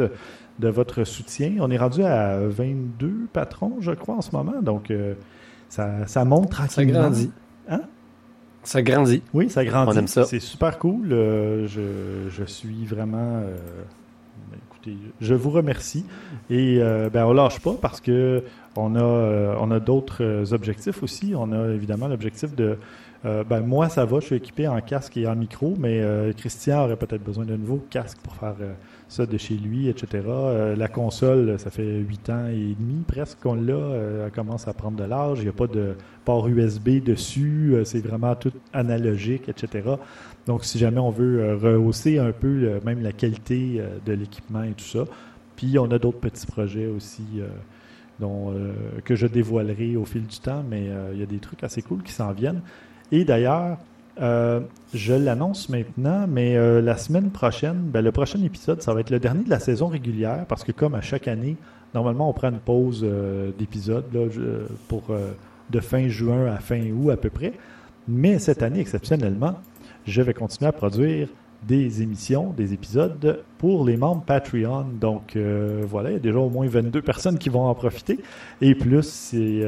de votre soutien. On est rendu à 22 patrons, je crois, en ce moment. Donc, euh, ça, ça monte Ça tranquillement. grandit. Hein? Ça grandit. Oui, ça grandit. On aime ça. C'est super cool. Euh, je, je suis vraiment euh, écoutez, je vous remercie. Et ben, on lâche pas parce que on a, on a d'autres objectifs aussi. On a évidemment l'objectif de euh, ben, moi, ça va, je suis équipé en casque et en micro, mais euh, Christian aurait peut-être besoin d'un nouveau casque pour faire euh, ça de chez lui, etc. la console, ça fait huit ans et demi presque qu'on l'a. elle commence à prendre de l'âge. Il n'y a pas de port USB dessus. c'est vraiment tout analogique, etc. Donc, si jamais on veut rehausser un peu même la qualité de l'équipement et tout ça. Puis, on a d'autres petits projets aussi. dont, que je dévoilerai au fil du temps, mais il y a des trucs assez cool qui s'en viennent. Et d'ailleurs, euh, je l'annonce maintenant, mais euh, la semaine prochaine, ben, le prochain épisode, ça va être le dernier de la saison régulière, parce que comme à chaque année, normalement, on prend une pause euh, d'épisode pour de fin juin à fin août à peu près. Mais cette année, exceptionnellement, je vais continuer à produire des émissions, des épisodes pour les membres Patreon. Donc voilà, il y a déjà au moins 22 personnes qui vont en profiter. Et plus, c'est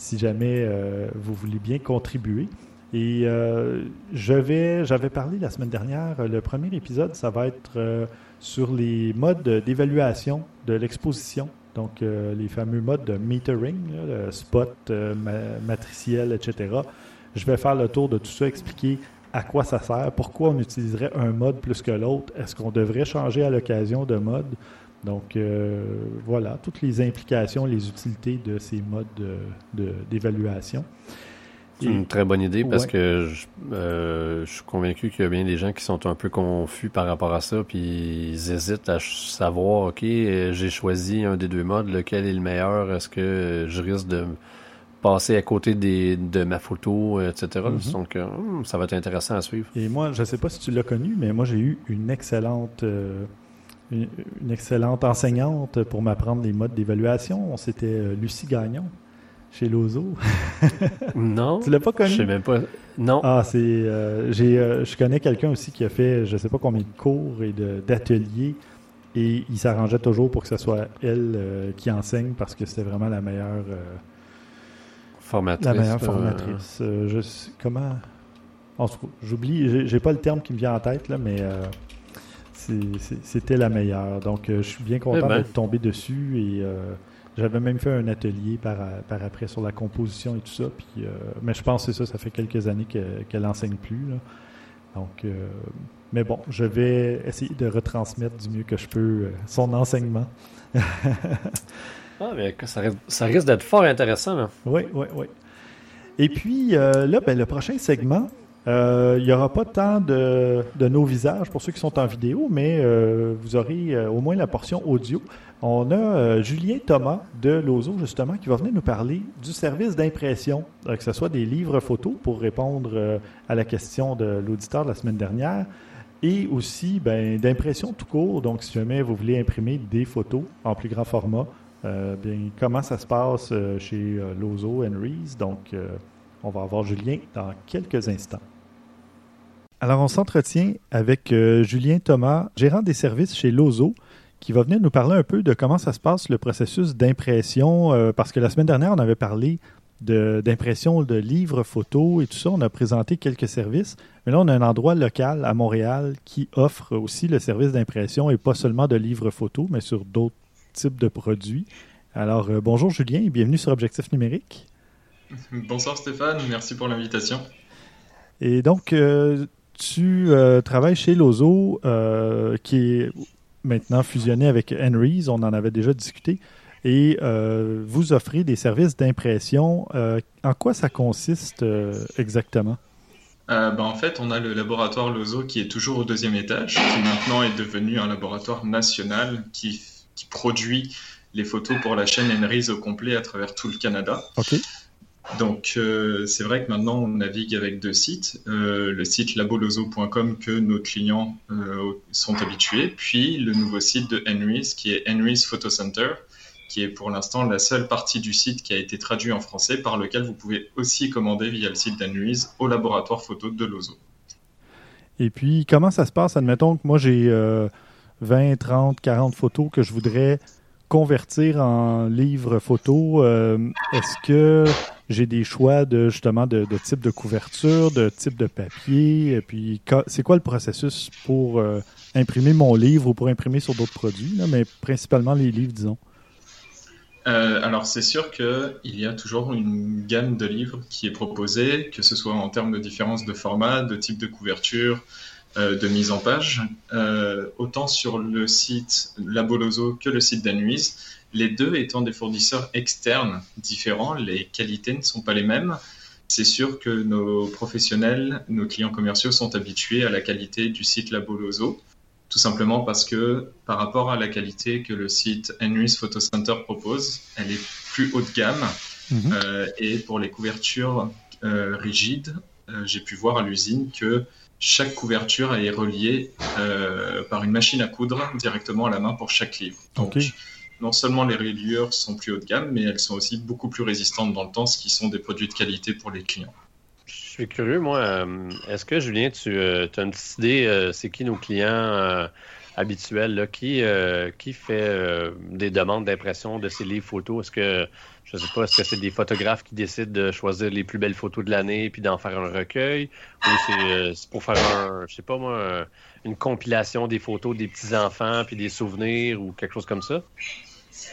si jamais euh, vous voulez bien contribuer. Et euh, j'avais parlé la semaine dernière, le premier épisode, ça va être euh, sur les modes d'évaluation de l'exposition. Donc, les fameux modes de metering, spot, matriciel, etc. Je vais faire le tour de tout ça, expliquer à quoi ça sert, pourquoi on utiliserait un mode plus que l'autre, est-ce qu'on devrait changer à l'occasion de mode. Donc, euh, voilà, toutes les implications, les utilités de ces modes d'évaluation. C'est une très bonne idée parce que euh, je, suis convaincu qu'il y a bien des gens qui sont un peu confus par rapport à ça, puis ils hésitent à savoir, OK, euh, j'ai choisi un des deux modes, lequel est le meilleur, est-ce que je risque de passer à côté de ma photo, etc. Mm-hmm. Donc, hmm, ça va être intéressant à suivre. Et moi, je ne sais pas si tu l'as connu, mais moi, j'ai eu une excellente une, excellente enseignante pour m'apprendre les modes d'évaluation. C'était euh, Lucie Gagnon chez Lozo. non. Tu l'as pas connu? Je sais même pas. Non. Ah, c'est. Euh, j'ai, euh, je connais quelqu'un aussi qui a fait, je sais pas combien de cours et d'ateliers, et il s'arrangeait toujours pour que ce soit elle qui enseigne parce que c'était vraiment la meilleure. formatrice. La meilleure formatrice. je, comment? J'oublie, j'ai pas le terme qui me vient en tête là, mais c'était la meilleure. Donc, euh, je suis bien content eh ben. d'être tombé dessus et euh, j'avais même fait un atelier par, par, après sur la composition et tout ça. Puis, euh, mais je pense que c'est ça, ça fait quelques années qu'elle n'enseigne plus. Donc, mais bon, je vais essayer de retransmettre du mieux que je peux son enseignement. ah, mais ça, ça risque d'être fort intéressant. Oui, oui, oui. Et puis, là, ben, le prochain segment, euh, il n'y aura pas tant de, nos visages pour ceux qui sont en vidéo, mais euh, vous aurez euh, au moins la portion audio. On a Julien Thomas de Lozo, justement, qui va venir nous parler du service d'impression, que ce soit des livres photos pour répondre à la question de l'auditeur de la semaine dernière, et aussi ben, d'impression tout court. Donc, si jamais vous voulez imprimer des photos en plus grand format, bien, comment ça se passe chez Lozo Henry's. Donc, on va avoir Julien dans quelques instants. Alors, on s'entretient avec euh, Julien Thomas, gérant des services chez Lozo, qui va venir nous parler un peu de comment ça se passe le processus d'impression, euh, parce que la semaine dernière, on avait parlé d'impression de, livres, photos et tout ça. On a présenté quelques services. Mais là, on a un endroit local à Montréal qui offre aussi le service d'impression et pas seulement de livres photos, mais sur d'autres types de produits. Alors, euh, bonjour Julien et bienvenue sur Objectif Numérique. Bonsoir Stéphane, merci pour l'invitation. Et donc, euh, tu euh, travailles chez Lozo, euh, qui est maintenant fusionné avec Henry's, on en avait déjà discuté, et vous offrez des services d'impression. en quoi ça consiste exactement? Ben, en fait, on a le laboratoire Lozo qui est toujours au deuxième étage, qui maintenant est devenu un laboratoire national qui, qui produit les photos pour la chaîne Henry's au complet à travers tout le Canada. OK. Donc euh, c'est vrai que maintenant on navigue avec deux sites, euh, le site labolozo.com que nos clients euh, sont habitués, puis le nouveau site de Henry's qui est Henry's Photo Center, qui est pour l'instant la seule partie du site qui a été traduit en français, par lequel vous pouvez aussi commander via le site d'Henry's au laboratoire photo de Lozo. Et puis comment ça se passe? Admettons que moi j'ai 20, 30, 40 photos que je voudrais convertir en livre photo. Est-ce que j'ai des choix de justement de, type de couverture, de type de papier. Et puis, c'est quoi le processus pour euh, imprimer mon livre ou pour imprimer sur d'autres produits, mais principalement les livres, disons? Euh, alors c'est sûr qu'il y a toujours une gamme de livres qui est proposée, que ce soit en termes de différence de format, de type de couverture, euh, de mise en page, autant sur le site Labolozo que le site d'Anuise les deux étant des fournisseurs externes différents, les qualités ne sont pas les mêmes. C'est sûr que nos professionnels, nos clients commerciaux sont habitués à la qualité du site Labolozo, tout simplement parce que par rapport à la qualité que le site Henry's Photo Center propose, elle est plus haut de gamme. Mhm. Euh, et pour les couvertures euh, rigides, euh, j'ai pu voir à l'usine que chaque couverture est reliée par une machine à coudre directement à la main pour chaque livre. Donc, non seulement les reliures sont plus haut de gamme, mais elles sont aussi beaucoup plus résistantes dans le temps, ce qui sont des produits de qualité pour les clients. Je suis curieux, moi. Euh, est-ce que, Julien, tu euh, as une petite idée, euh, c'est qui nos clients habituels, qui, qui fait des demandes d'impression de ces livres photos? Est-ce que, je sais pas, est-ce que c'est des photographes qui décident de choisir les plus belles photos de l'année puis d'en faire un recueil? Ou c'est pour faire un, je sais pas moi, une compilation des photos des petits-enfants puis des souvenirs ou quelque chose comme ça?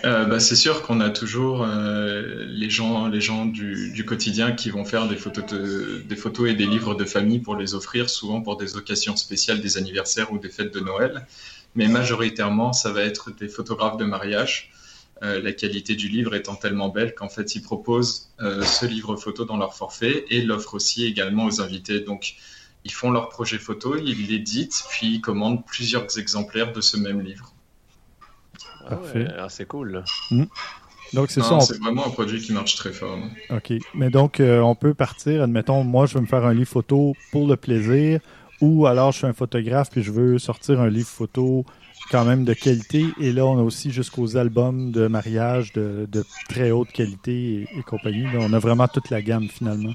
Euh, bah, c'est sûr qu'on a toujours euh, les gens, les gens du, quotidien qui vont faire des photos, des photos et des livres de famille pour les offrir, souvent pour des occasions spéciales, des anniversaires ou des fêtes de Noël. Mais majoritairement, ça va être des photographes de mariage. Euh, la qualité du livre étant tellement belle qu'en fait, ils proposent ce livre photo dans leur forfait et l'offrent aussi également aux invités. Donc, ils font leur projet photo, ils l'éditent, puis ils commandent plusieurs exemplaires de ce même livre. Parfait. Ah, c'est cool. Hmm. Donc, c'est ça. C'est vraiment un produit qui marche très fort. OK. Mais donc, euh, on peut partir, admettons, moi, je veux me faire un livre photo pour le plaisir, ou alors je suis un photographe puis je veux sortir un livre photo quand même de qualité. Et là, on a aussi jusqu'aux albums de mariage de, très haute qualité et, compagnie. on a vraiment toute la gamme finalement.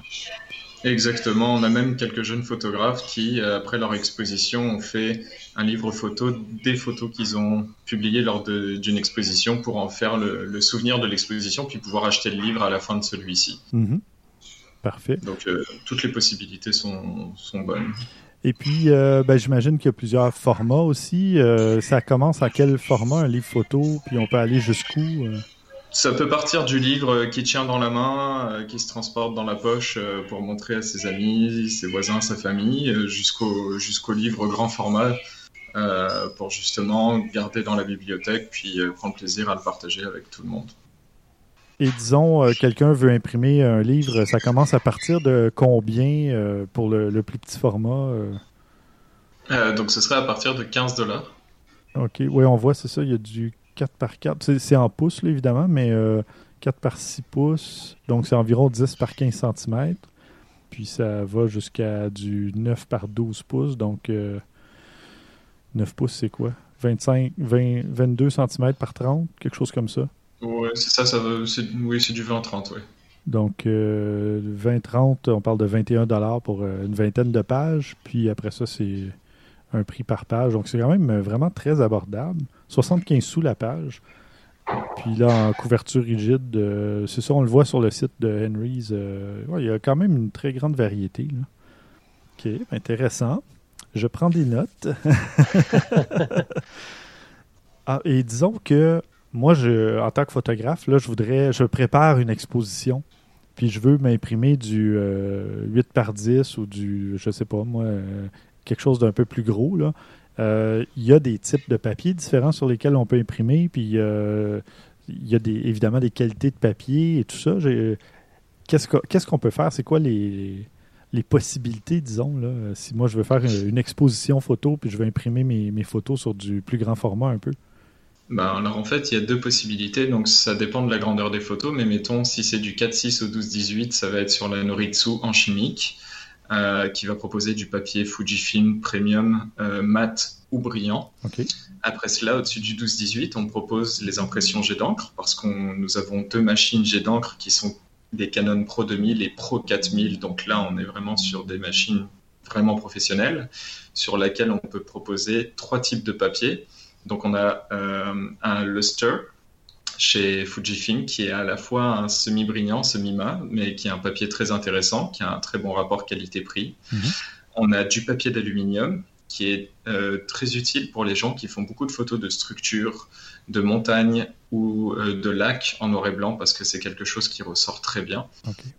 Exactement, on a même quelques jeunes photographes qui, euh, après leur exposition, ont fait un livre photo des photos qu'ils ont publiées lors d'une exposition pour en faire le, souvenir de l'exposition, puis pouvoir acheter le livre à la fin de celui-ci. Mhm. Parfait. Donc euh, toutes les possibilités sont, sont bonnes. Et puis, euh, ben, j'imagine qu'il y a plusieurs formats aussi. ça commence à quel format un livre photo, puis on peut aller jusqu'où ça peut partir du livre qui tient dans la main, euh, qui se transporte dans la poche euh, pour montrer à ses amis, ses voisins, sa famille, euh, jusqu'au jusqu'au livre grand format pour justement garder dans la bibliothèque puis prendre plaisir à le partager avec tout le monde. Et disons, quelqu'un veut imprimer un livre, ça commence à partir de combien pour le, le, plus petit format Donc ce serait à partir de 15 dollars. Ok, oui, on voit, c'est ça, il y a du 4 par 4. C'est en pouces, évidemment, mais 4 euh, par 6 pouces. Donc, c'est environ 10 par 15 cm. Puis, ça va jusqu'à du 9 par 12 pouces. Donc, 9 euh, pouces, c'est quoi? 25, 22 cm par 30, quelque chose comme ça. Oui, c'est ça, ça oui, c'est du 20-30, oui. Donc, 20-30, euh, on parle de 21 pour une vingtaine de pages. Puis après ça, c'est un prix par page. Donc, c'est quand même vraiment très abordable. 75 sous la page. Puis là, en couverture rigide, euh, c'est ça, on le voit sur le site de Henry's. Euh, il y a quand même une très grande variété. OK, intéressant. Je prends des notes. ah, et disons que moi, je, en tant que photographe, là, je voudrais, je prépare une exposition. Puis je veux m'imprimer du 8 euh, par 10 ou du, je sais pas moi, quelque chose d'un peu plus gros. Euh, il y a des types de papier différents sur lesquels on peut imprimer, euh, il y a évidemment des qualités de papier et tout ça. Qu'est-ce qu'on peut faire? C'est quoi les, possibilités, disons, là, si moi je veux faire une, exposition photo puis je veux imprimer mes, photos sur du plus grand format un peu? Ben, alors en fait, il y a deux possibilités, donc ça dépend de la grandeur des photos, mais mettons si c'est du 4.6 au 12.18, ça va être sur la Noritsu en chimique. Euh, qui va proposer du papier Fujifilm Premium euh, mat ou brillant. Après cela, au-dessus du 12-18, on propose les impressions jet d'encre parce que nous avons deux machines jet d'encre qui sont des Canon Pro 2000 et Pro 4000. Donc là, on est vraiment sur des machines vraiment professionnelles sur lesquelles on peut proposer trois types de papier. Donc on a euh, un luster chez Fujifilm, qui est à la fois un semi-brillant, semi-mat, mais qui est un papier très intéressant, qui a un très bon rapport qualité-prix. Mhm. On a du papier d'aluminium, qui est euh, très utile pour les gens qui font beaucoup de photos de structures, de montagnes ou euh, de lacs en noir et blanc, parce que c'est quelque chose qui ressort très bien.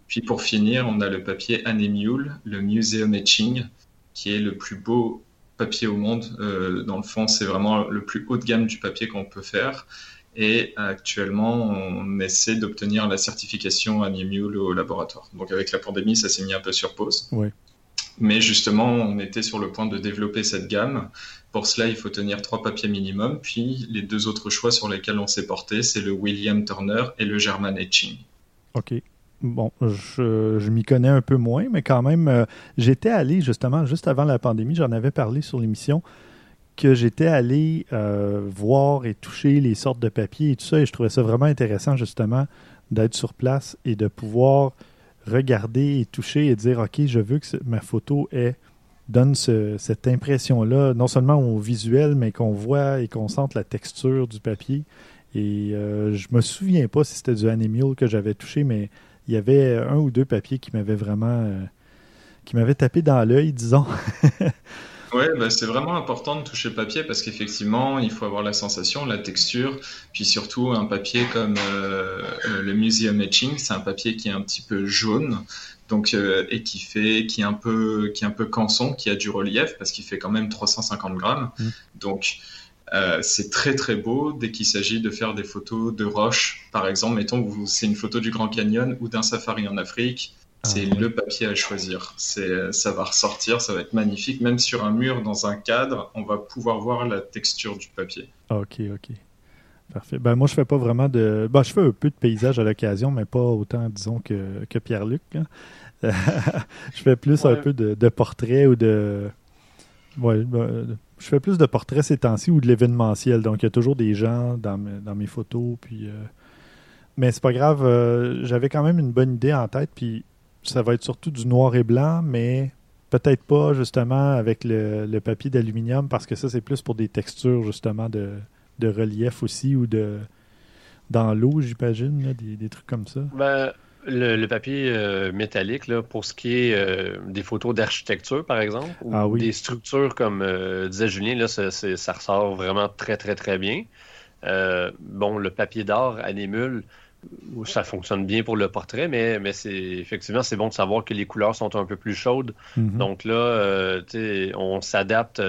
Puis pour finir, on a le papier Anemule, le Museum Etching, qui est le plus beau papier au monde. Euh, dans le fond, c'est vraiment le plus haut de gamme du papier qu'on peut faire. Et actuellement, on essaie d'obtenir la certification Anemule au laboratoire. Donc avec la pandémie, ça s'est mis un peu sur pause. Mais justement, on était sur le point de développer cette gamme. Pour cela, il faut tenir trois papiers minimum. Puis les deux autres choix sur lesquels on s'est porté, c'est le William Turner et le German Etching. OK. Bon, je, m'y connais un peu moins, mais quand même, euh, j'étais allé justement, juste avant la pandémie, j'en avais parlé sur l'émission, que j'étais allé euh, voir et toucher les sortes de papiers et tout ça, et je trouvais ça vraiment intéressant justement d'être sur place et de pouvoir regarder et toucher et dire, OK, je veux que ma photo ait donne cette impression-là, non seulement au visuel, mais qu'on voit et qu'on sente la texture du papier. Et euh, je me souviens pas si c'était du Animal que j'avais touché, mais il y avait un ou deux papiers qui m'avaient vraiment euh, qui m'avaient tapé dans l'œil, disons. Oui, bah, c'est vraiment important de toucher le papier parce qu'effectivement, il faut avoir la sensation, la texture, puis surtout un papier comme euh, euh, le Museum Etching, c'est un papier qui est un petit peu jaune, donc et qui fait, qui est un peu, qui est un peu canson, qui a du relief parce qu'il fait quand même 350 grammes, mmh. donc euh, c'est très très beau dès qu'il s'agit de faire des photos de roches. Par exemple, mettons c'est une photo du Grand Canyon ou d'un safari en Afrique. Ah, c'est le papier à choisir. C'est, ça va ressortir, ça va être magnifique. Même sur un mur, dans un cadre, on va pouvoir voir la texture du papier. Ok, ok. Parfait. Ben, moi, je fais pas vraiment de. Ben, je fais un peu de paysage à l'occasion, mais pas autant, disons, que, que Pierre-Luc. je fais plus un peu de, de portraits ou de. Ouais, ben, je fais plus de portraits ces temps-ci ou de l'événementiel. Donc, il y a toujours des gens dans, mes, photos. Puis, euh, Mais c'est pas grave. Euh, j'avais quand même une bonne idée en tête. Puis, ça va être surtout du noir et blanc, mais peut-être pas justement avec le, papier d'aluminium parce que ça, c'est plus pour des textures justement de, relief aussi ou de dans l'eau, j'imagine, des, des, trucs comme ça. Ben, le, papier euh, métallique, là, pour ce qui est euh, des photos d'architecture, par exemple, ou ah des structures, comme euh, disait Julien, là, ça, ça, ressort vraiment très, très, très bien. bon, le papier d'art anémule, ça fonctionne bien pour le portrait, mais, mais c'est effectivement, c'est bon de savoir que les couleurs sont un peu plus chaudes. Mm-hmm. Donc là, on s'adapte.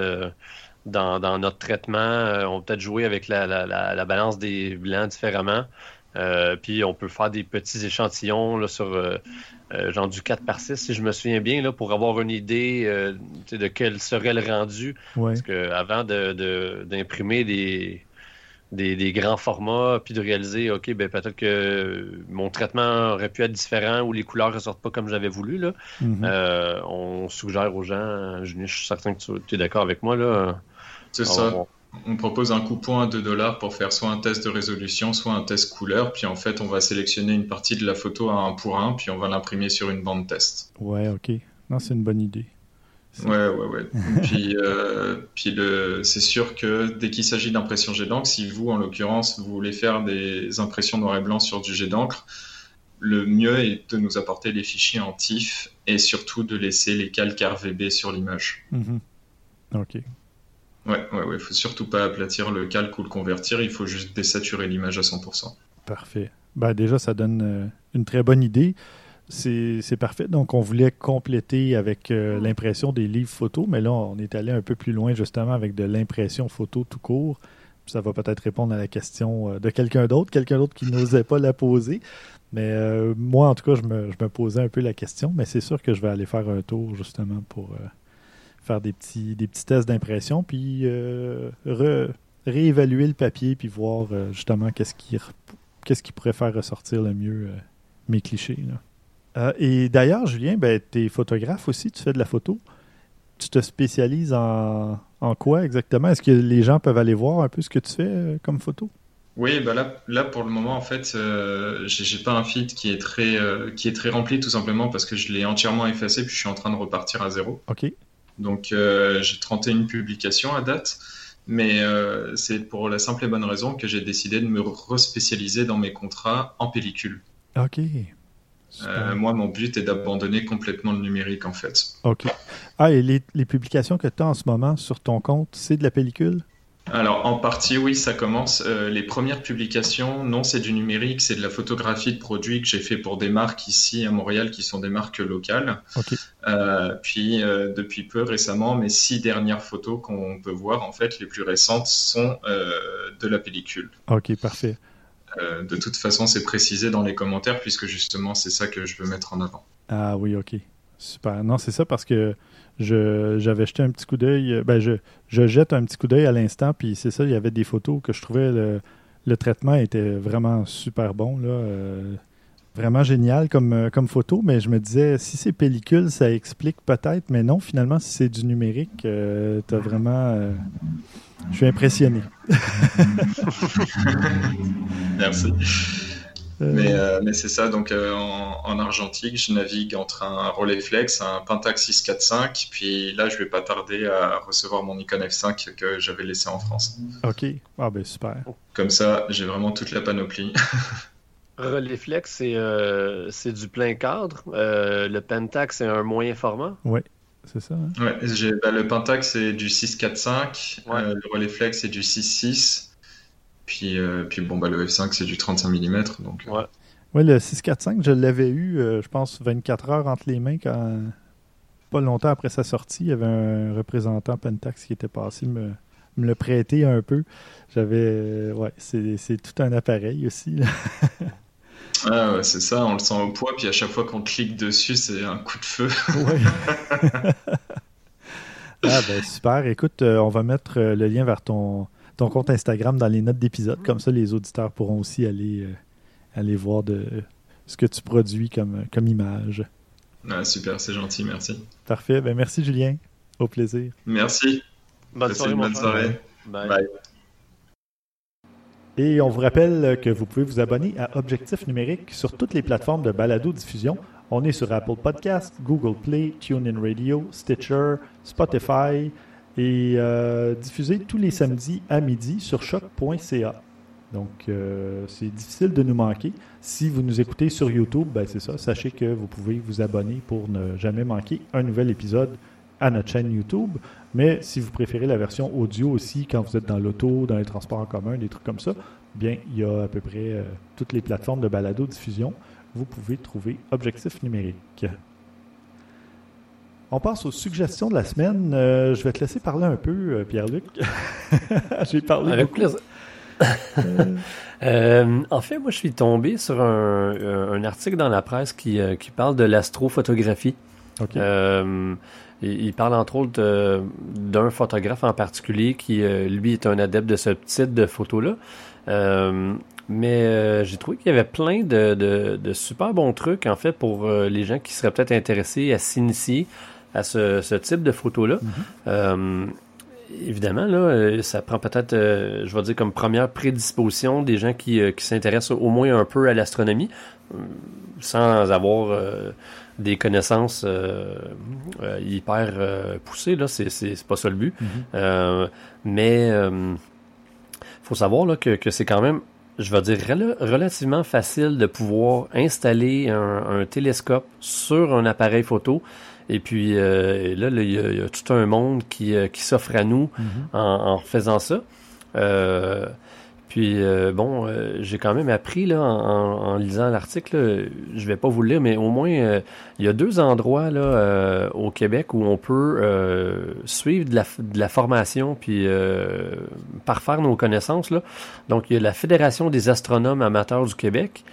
Dans, notre traitement, on peut peut-être jouer avec la, la balance des blancs différemment. Euh, puis on peut faire des petits échantillons là, sur euh, euh, genre du 4 par 6, si je me souviens bien, là, pour avoir une idée de quel serait le rendu. Parce qu'avant d'imprimer des, des, grands formats, puis de réaliser, OK, ben, peut-être que mon traitement aurait pu être différent ou les couleurs ne ressortent pas comme j'avais voulu, là, mm-hmm. on suggère aux gens, je suis certain que tu, es d'accord avec moi, là. C'est ça on propose un coupon à 2 dollars pour faire soit un test de résolution, soit un test couleur. Puis en fait, on va sélectionner une partie de la photo à un pour un, puis on va l'imprimer sur une bande test. Ouais, ok. Non, c'est une bonne idée. Ouais, ouais, ouais. puis, euh, puis le, c'est sûr que dès qu'il s'agit d'impression jet d'encre, si vous, en l'occurrence, vous voulez faire des impressions noir et blanc sur du jet d'encre, le mieux est de nous apporter les fichiers en TIFF et surtout de laisser les calques RVB sur l'image. Mhm. Ok. Ouais, ouais, ouais. Faut surtout pas aplatir le calque ou le convertir. Il faut juste désaturer l'image à 100%. Parfait. Ben, déjà, ça donne euh, une très bonne idée. C'est parfait. Donc, on voulait compléter avec euh, l'impression des livres photos, mais là, on est allé un peu plus loin, justement, avec de l'impression photo tout court. Ça va peut-être répondre à la question euh, de quelqu'un d'autre, quelqu'un d'autre qui n'osait pas la poser. Mais moi, en tout cas, je me, je me, posais un peu la question, mais c'est sûr que je vais aller faire un tour, justement, pour faire des petits, des petits tests d'impression, puis euh, réévaluer le papier, puis voir euh, justement qu'est-ce qui, pourrait faire ressortir le mieux euh, mes clichés. Et d'ailleurs, Julien, ben, tu es photographe aussi, tu fais de la photo. Tu te spécialises en, en quoi exactement? Est-ce que les gens peuvent aller voir un peu ce que tu fais comme photo? Oui, bah là, là pour le moment en fait, j'ai pas un feed qui est très qui est très rempli tout simplement parce que je l'ai entièrement effacé puis je suis en train de repartir à zéro. Ok. Donc euh, j'ai 31 publications à date. Mais c'est pour la simple et bonne raison que j'ai décidé de me respécialiser dans mes contrats en pellicule. Ok. Moi, mon but est d'abandonner complètement le numérique, en fait. OK. Ah, et les, les publications que tu as en ce moment sur ton compte, c'est de la pellicule? Alors, en partie, oui, ça commence. Euh, les premières publications, non, c'est du numérique, c'est de la photographie de produits que j'ai fait pour des marques ici à Montréal qui sont des marques locales. Euh, puis, euh, depuis peu récemment, mes six dernières photos qu'on peut voir, en fait, les plus récentes, sont de la pellicule. Ok, parfait. De toute façon, c'est précisé dans les commentaires puisque justement, c'est ça que je veux mettre en avant. Ah oui, ok. Super. Non, c'est ça parce que j'avais jeté un petit coup d'œil. Euh, ben, je, je, jette un petit coup d'œil à l'instant, puis c'est ça, il y avait des photos que je trouvais le, traitement était vraiment super bon. Euh, vraiment génial comme, euh, comme photo, mais je me disais, si c'est pellicule, ça explique peut-être, mais non, finalement, si c'est du numérique, euh, t'as vraiment. je suis impressionné. Merci. Euh, mais, euh, mais c'est ça, donc euh, en, en, argentique, je navigue entre un Rolleiflex, un Pentax 645, puis là, je vais pas tarder à recevoir mon Nikon F5 que j'avais laissé en France. Ok, ah ben super. Comme ça, j'ai vraiment toute la panoplie. Rolleiflex, c'est euh, du plein cadre. le Pentax, c'est un moyen format. Oui. C'est ça. Hein? Ouais, bah, le Pentax, c'est du 645. Ouais. le Rolleiflex, c'est du 6.6. Puis, euh, puis bon, bah, le F5, c'est du 35 mm. Donc, euh. ouais. ouais, le 645, je l'avais eu, euh, je pense, 24 heures entre les mains quand. Pas longtemps après sa sortie, il y avait un représentant Pentax qui était passé me, me le prêter un peu. J'avais. Ouais, c'est tout un appareil aussi. Ah ouais, c'est ça, on le sent au poids, puis à chaque fois qu'on clique dessus, c'est un coup de feu. ouais. ah ben super, écoute, on va mettre le lien vers ton, ton compte Instagram dans les notes d'épisode. Comme ça, les auditeurs pourront aussi aller, euh, aller voir de, ce que tu produis comme, comme image. Ah, super, c'est gentil, merci. Parfait. Ben, merci, Julien. Au plaisir. Merci. Bonne soirée. bonne soirée. Bye. Et on vous rappelle que vous pouvez vous abonner à Objectif Numérique sur toutes les plateformes de balado-diffusion. On est sur Apple Podcast, Google Play, TuneIn Radio, Stitcher, Spotify, et euh, diffusé tous les samedis à midi sur choc.ca. Donc, euh, c'est difficile de nous manquer. Si vous nous écoutez sur YouTube, ben c'est ça. Sachez que vous pouvez vous abonner pour ne jamais manquer un nouvel épisode à notre chaîne YouTube. Mais si vous préférez la version audio aussi, quand vous êtes dans l'auto, dans les transports en commun, des trucs comme ça, bien, il y a à peu près euh, toutes les plateformes de balado-diffusion. Vous pouvez trouver Objectif numérique. On passe aux suggestions de la semaine. Euh, je vais te laisser parler un peu, euh, Pierre-Luc. J'ai parlé Avec plaisir. Euh, en fait, moi, je suis tombé sur un, article dans la presse qui, qui parle de l'astrophotographie. Il, parle entre autres d'un photographe en particulier qui, lui, est un adepte de ce type de photos-là. mais j'ai trouvé qu'il y avait plein de, de, super bons trucs, en fait, pour les gens qui seraient peut-être intéressés à s'initier à ce, type de photo-là. Mhm. Euh, évidemment, là, euh, ça prend peut-être, euh, je vais dire, comme première prédisposition des gens qui, s'intéressent au moins un peu à l'astronomie, sans avoir des connaissances hyper poussées. Là, c'est, pas ça le but. Mhm. mais faut savoir là, que, c'est quand même je vais dire, relativement facile de pouvoir installer un, télescope sur un appareil photo et puis euh, là, il y, a tout un monde qui, euh, qui s'offre à nous mhm. en, en, faisant ça. Euh, puis bon, j'ai quand même appris là en, lisant l'article, je vais pas vous le lire, mais au moins il y a deux endroits là au Québec où on peut suivre de la, de la, formation puis parfaire nos connaissanses là. Donc il y a la Fédération des astronomes amateurs du Québec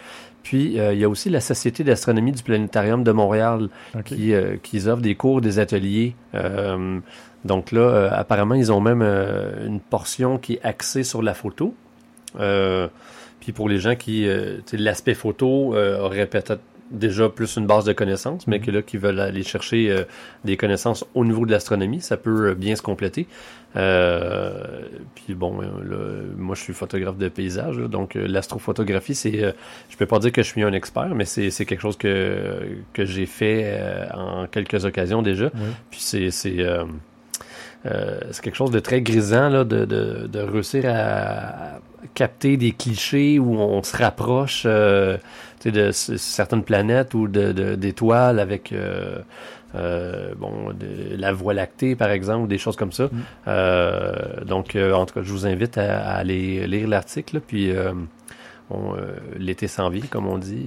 puis, euh, il y a aussi la Société d'astronomie du Planétarium de Montréal qui, euh, qui offre des cours, des ateliers. Euh, donc là, apparemment, ils ont même une portion qui est axée sur la photo. Puis pour les gens qui, l'aspect photo aurait peut-être déjà plus une base de connaissances, mais mhm. que là, qui veulent aller chercher euh, des connaissances au niveau de l'astronomie, ça peut euh, bien se compléter. Euh, puis bon, moi je suis photographe de paysage, donc l'astrophotographie, c'est, je peux pas dire que je suis un expert, mais c'est, quelque chose que, que j'ai fait en quelques occasions déjà. Puis c'est, c'est c'est quelque chose de très grisant là, de, de, de réussir à, capter des clichés où on se rapproche de certaines planètes ou d'étoiles avec euh, bon, de la Voie lactée, par exemple, des choses comme ça. Mm. Euh, donc, euh, en tout cas, je vous invite à, aller lire l'article, puis l'été sans vie, comme on dit.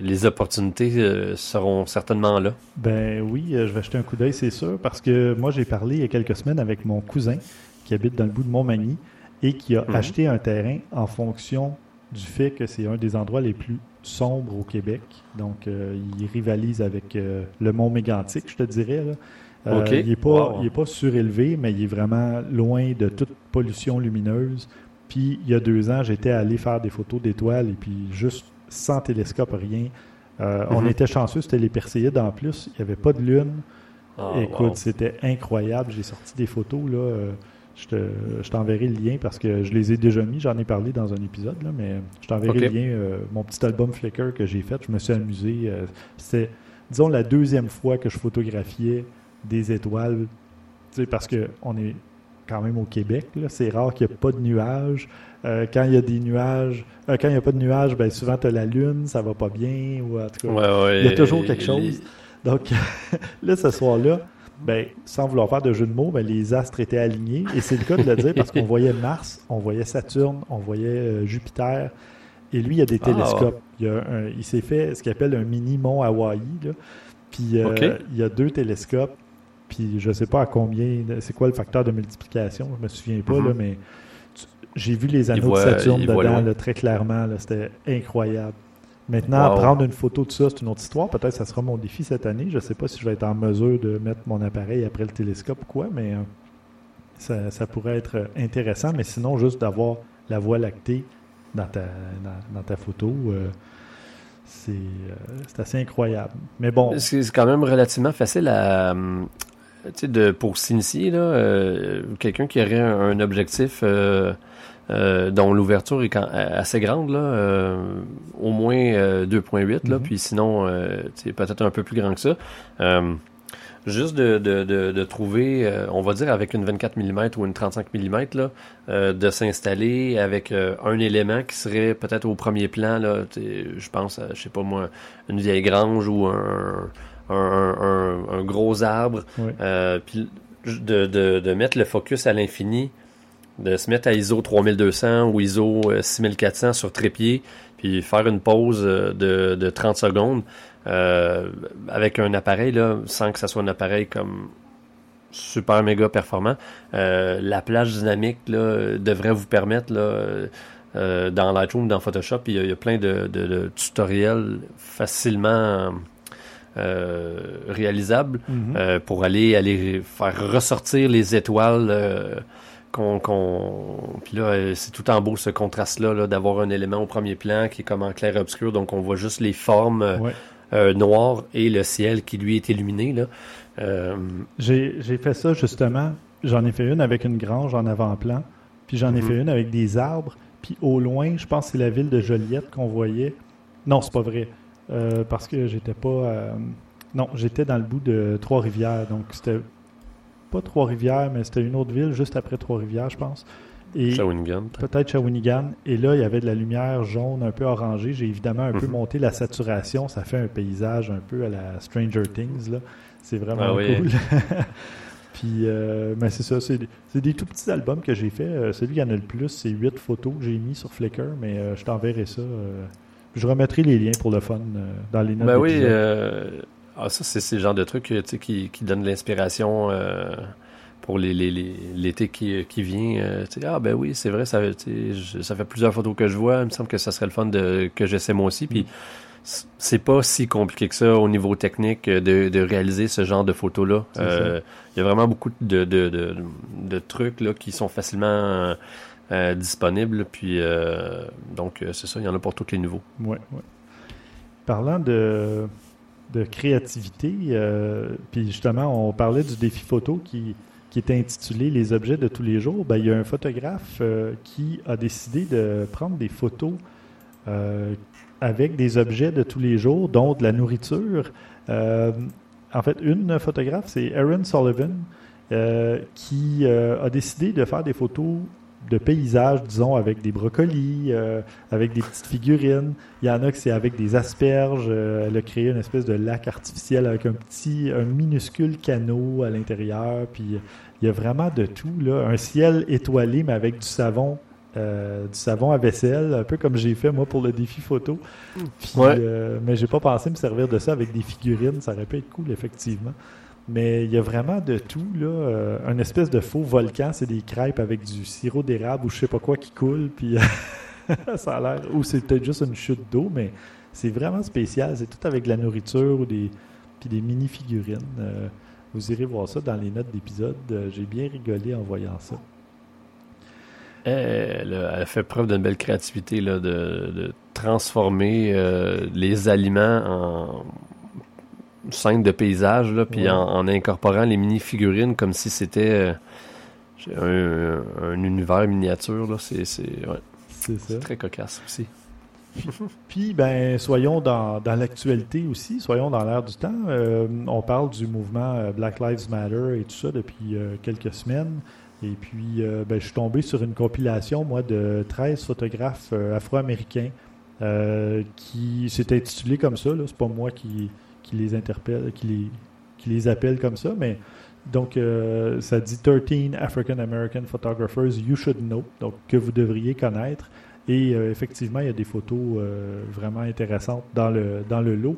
les opportunités seront certainement là. Ben oui, je vais jeter un coup d'œil, c'est sûr, parce que moi, j'ai parlé il y a quelques semaines avec mon cousin qui habite dans le bout de Montmagny et qui a mm-hmm. acheté un terrain en fonction du fait que c'est un des endroits les plus sombre au Québec. Donc, euh, il rivalise avec euh, le mont Mégantic, je te dirais. Euh, il n'est pas, pas surélevé, mais il est vraiment loin de toute pollution lumineuse. Puis, il y a deux ans, j'étais allé faire des photos d'étoiles et puis juste sans télescope, rien. On mhm. était chanceux, c'était les Perséides en plus. Il n'y avait pas de lune. Ah, Écoute, c'était incroyable. J'ai sorti des photos, là. Je t'enverrai le lien parce que je les ai déjà mis, j'en ai parlé dans un épisode, là, mais je t'enverrai le lien, euh, mon petit album Flickr que j'ai fait, je me suis amusé. Euh, c'est, disons, la deuxième fois que je photographiais des étoiles, parce qu'on est quand même au Québec, c'est rare qu'il n'y ait pas de nuages. Euh, quand il y a des nuages, quand il n'y a pas de nuages, ben souvent tu as la lune, ça va pas bien, ou en tout cas, il y a toujours quelque chose. Donc là, ce soir-là, ben, sans vouloir faire de jeu de mots, ben, les astres étaient alignés. Et c'est le cas de le dire parce qu'on voyait Mars, on voyait Saturne, on voyait euh, Jupiter. Et lui, il y a des ah. télescopes. Il, s'est fait ce qu'il appelle un mini mont Hawaii. Puis euh, il y a deux télescopes. Puis je ne sais pas à combien, c'est quoi le facteur de multiplication, je me souviens pas, là, mm-hmm. mais j'ai vu les anneaux de Saturne dedans très clairement. C'était incroyable. Maintenant, prendre une photo de ça, c'est une autre histoire. Peut-être que ça sera mon défi cette année. Je ne sais pas si je vais être en mesure de mettre mon appareil après le télescope ou quoi, mais euh, ça, pourrait être intéressant. Mais sinon, juste d'avoir la voie lactée dans ta, dans, ta photo, euh, euh, c'est assez incroyable. Mais bon. C'est quand même relativement facile à. De, pour s'initier, quelqu'un qui aurait un, objectif euh, dont l'ouverture est assez grande, là, euh, au moins 2.8, euh, là, mhm. puis sinon, c'est peut-être un peu plus grand que ça. juste de, de, de, trouver, on va dire avec une 24 mm ou une 35 mm, là, de s'installer avec un élément qui serait peut-être au premier plan, là, je pense, à, je sais pas moi, une vieille grange ou un, un, un, gros arbre, puis de, de, de mettre le focus à l'infini de se mettre à ISO 3200 ou ISO 6400 euh, sur trépied, puis faire une pause euh, de, de 30 secondes euh, avec un appareil, là, sans que ça soit un appareil comme super méga performant. la plage dynamique là, devrait vous permettre là, dans Lightroom, dans Photoshop, il y a, plein de, de, tutoriels facilement réalisables mm-hmm. pour aller aller faire ressortir les étoiles qu'on, puis là, euh, c'est tout en beau ce contraste-là, -là, d'avoir un élément au premier plan qui est comme en clair-obscur, donc on voit juste les formes euh, euh, noires et le ciel qui lui est illuminé. Là. J'ai, fait ça justement. J'en ai fait une avec une grange en avant-plan, puis j'en ai mhm. fait une avec des arbres, puis au loin, je pense que c'est la ville de Joliette qu'on voyait. Non, c'est pas vrai, parce que j'étais pas. non, j'étais dans le bout de Trois-Rivières, donc c'était pas Trois-Rivières, mais c'était une autre ville juste après Trois-Rivières, je pense. Et Shawinigan. Peut-être Shawinigan. Et là, il y avait de la lumière jaune un peu orangée. J'ai évidemment un peu mhm. monté la saturation. Ça fait un paysage un peu à la Stranger Things. C'est vraiment ah cool. Puis, euh, mais c'est ça, c'est des, tout petits albums que j'ai fait. Euh, celui qui en a le plus, c'est huit photos que j'ai mis sur Flickr, mais euh, je t'enverrai ça. Je remettrai les liens pour le fun dans les notes. Ben oui, ah, ça, c'est le genre de truc qui, qui donne l'inspiration euh, pour l'été les, qui, qui vient. Euh, ah, ben oui, c'est vrai, ça, ça fait plusieurs photos que je vois. Il me semble que ça serait le fun de, que j'essaie moi aussi. Puis, c'est pas si compliqué que ça au niveau technique de, de réaliser ce genre de photos-là. Euh, il y a vraiment beaucoup de, de, de, de trucs là, qui sont facilement disponibles. Puis, donc, c'est ça, il y en a pour tous les niveaux. Ouais. Parlant de créativité. Euh, puis justement, on parlait du défi photo qui, était intitulé Les objets de tous les jours. Ben, il y a un photographe euh, qui a décidé de prendre des photos euh, avec des objets de tous les jours, dont de la nourriture. en fait, une photographe, c'est Erin Sullivan. qui a décidé de faire des photos de paysages, disons, avec des brocolis, avec des petites figurines. Il y en a que c'est avec des asperges. elle a créé une espèce de lac artificiel avec un petit, un minuscule canot à l'intérieur. Puis il y a vraiment de tout. Là. Un ciel étoilé, mais avec du savon euh, du savon à vaisselle, un peu comme j'ai fait moi pour le défi photo. Puis, euh, mais j'ai pas pensé me servir de ça avec des figurines, ça aurait pu être cool effectivement. Mais il y a vraiment de tout là, euh, un espèce de faux volcan, c'est des crêpes avec du sirop d'érable ou je sais pas quoi qui coule, puis ça a l'air ou c'est peut-être juste une chute d'eau, mais c'est vraiment spécial. C'est tout avec de la nourriture ou des puis des mini figurines. vous irez voir ça dans les notes d'épisode. j'ai bien rigolé en voyant ça. Elle, a fait preuve d'une belle créativité là, de, transformer euh, les aliments en scène de paysage, là, puis en, incorporant les mini-figurines comme si c'était euh, un, univers miniature. C'est ouais. très cocasse aussi. Puis, ben, soyons dans, dans l'actualité aussi, soyons dans l'air du temps. Euh, on parle du mouvement Black Lives Matter et tout ça depuis quelques semaines. Et puis, euh, ben, je suis tombé sur une compilation, moi, de 13 photographes euh, afro-américains euh, qui s'est intitulé comme ça. C'est pas moi qui, qui, les interpelle, qui les, qui les appelle comme ça, mais donc ça dit 13 African American Photographers You Should Know, donc que vous devriez connaître. Et effectivement, il y a des photos vraiment intéressantes dans le, dans le lot.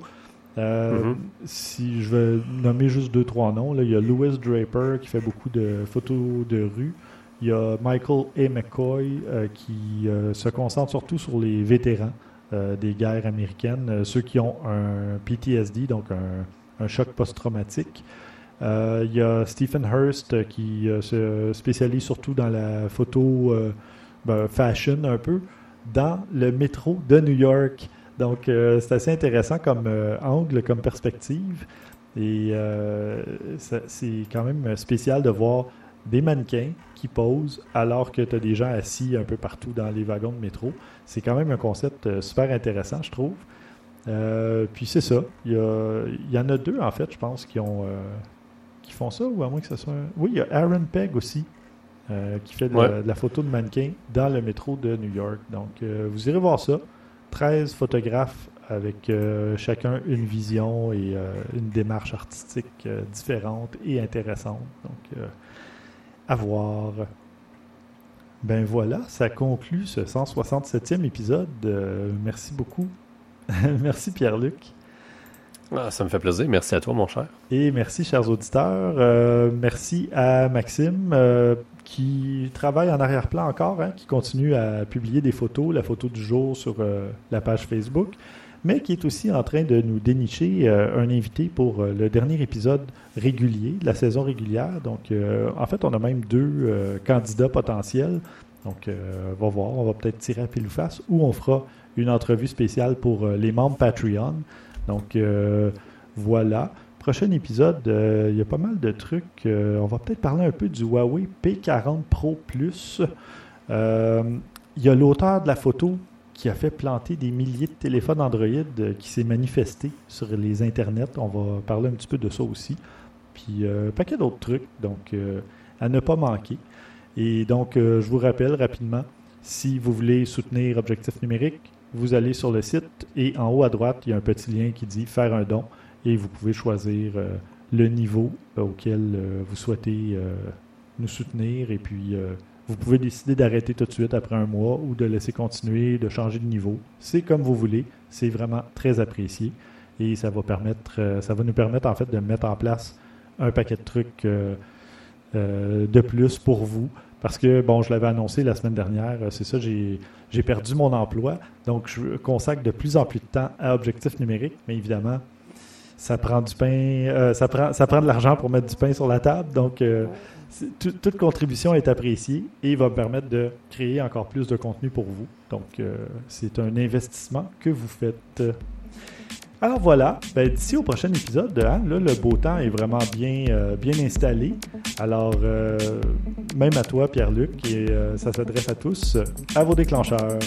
Euh, mm-hmm. Si je veux nommer juste deux, trois noms, là, il y a Louis Draper qui fait beaucoup de photos de rue. Il y a Michael A. McCoy euh, qui euh, se concentre surtout sur les vétérans des guerres américaines, ceux qui ont un PTSD, donc un, choc post-traumatique. il y a Stephen Hurst qui se spécialise surtout dans la photo ben, fashion un peu, dans le métro de New York. Donc, euh, c'est assez intéressant comme euh, angle, comme perspective. Et euh, c'est quand même spécial de voir des mannequins qui posent alors que tu as des gens assis un peu partout dans les wagons de métro. C'est quand même un concept super intéressant, je trouve. puis c'est ça. Il y, en a deux, en fait, je pense, qui ont qui font ça, ou à moins que ce soit. Oui, il y a Aaron Pegg aussi, qui fait de, la, photo de mannequin dans le métro de New York. Donc, vous irez voir ça. 13 photographes avec euh, chacun une vision et euh, une démarche artistique euh, différente et intéressante. Donc, à voir. Ben voilà, ça conclut ce 167e épisode. merci beaucoup. merci Pierre-Luc. Ah, ça me fait plaisir. Merci à toi, mon cher. Et merci, chers auditeurs. merci à Maxime qui travaille en arrière-plan encore, hein, qui continue à publier des photos, la photo du jour sur euh, la page Facebook, mais qui est aussi en train de nous dénicher euh, un invité pour euh, le dernier épisode régulier, de la saison régulière. Donc, en fait, on a même deux candidats potentiels. Donc, on va voir, on va peut-être tirer à pile ou face, ou on fera une entrevue spéciale pour les membres Patreon. Donc, voilà prochain épisode, euh, il y a pas mal de trucs. Euh, on va peut-être parler un peu du Huawei P40 Pro Plus. Euh, il y a l'auteur de la photo qui a fait planter des milliers de téléphones Android qui s'est manifesté sur les internets. On va parler un petit peu de ça aussi. Puis un paquet d'autres trucs. Donc, à ne pas manquer. Et donc, je vous rappelle rapidement, si vous voulez soutenir Objectif Numérique, vous allez sur le site et en haut à droite, il y a un petit lien qui dit Faire un don et vous pouvez choisir euh, le niveau euh, auquel euh, vous souhaitez nous soutenir et puis vous pouvez décider d'arrêter tout de suite après un mois ou de laisser continuer, de changer de niveau. C'est comme vous voulez. C'est vraiment très apprécié et ça va permettre, ça va nous permettre en fait de mettre en place un paquet de trucs de plus pour vous. Parce que, bon, je l'avais annoncé la semaine dernière, c'est ça, j'ai perdu mon emploi. Donc, je consacre de plus en plus de temps à Objectif numérique. Mais évidemment, ça prend du pain, euh, ça, prend, ça prend de l'argent pour mettre du pain sur la table. Donc, euh, toute contribution est appréciée et va me permettre de créer encore plus de contenu pour vous. Donc, euh, c'est un investissement que vous faites. Alors voilà, ben, d'ici au prochain épisode, hein, le beau temps est vraiment bien, bien installé. Alors, même à toi, Pierre-Luc, et ça s'adresse à tous, à vos déclencheurs.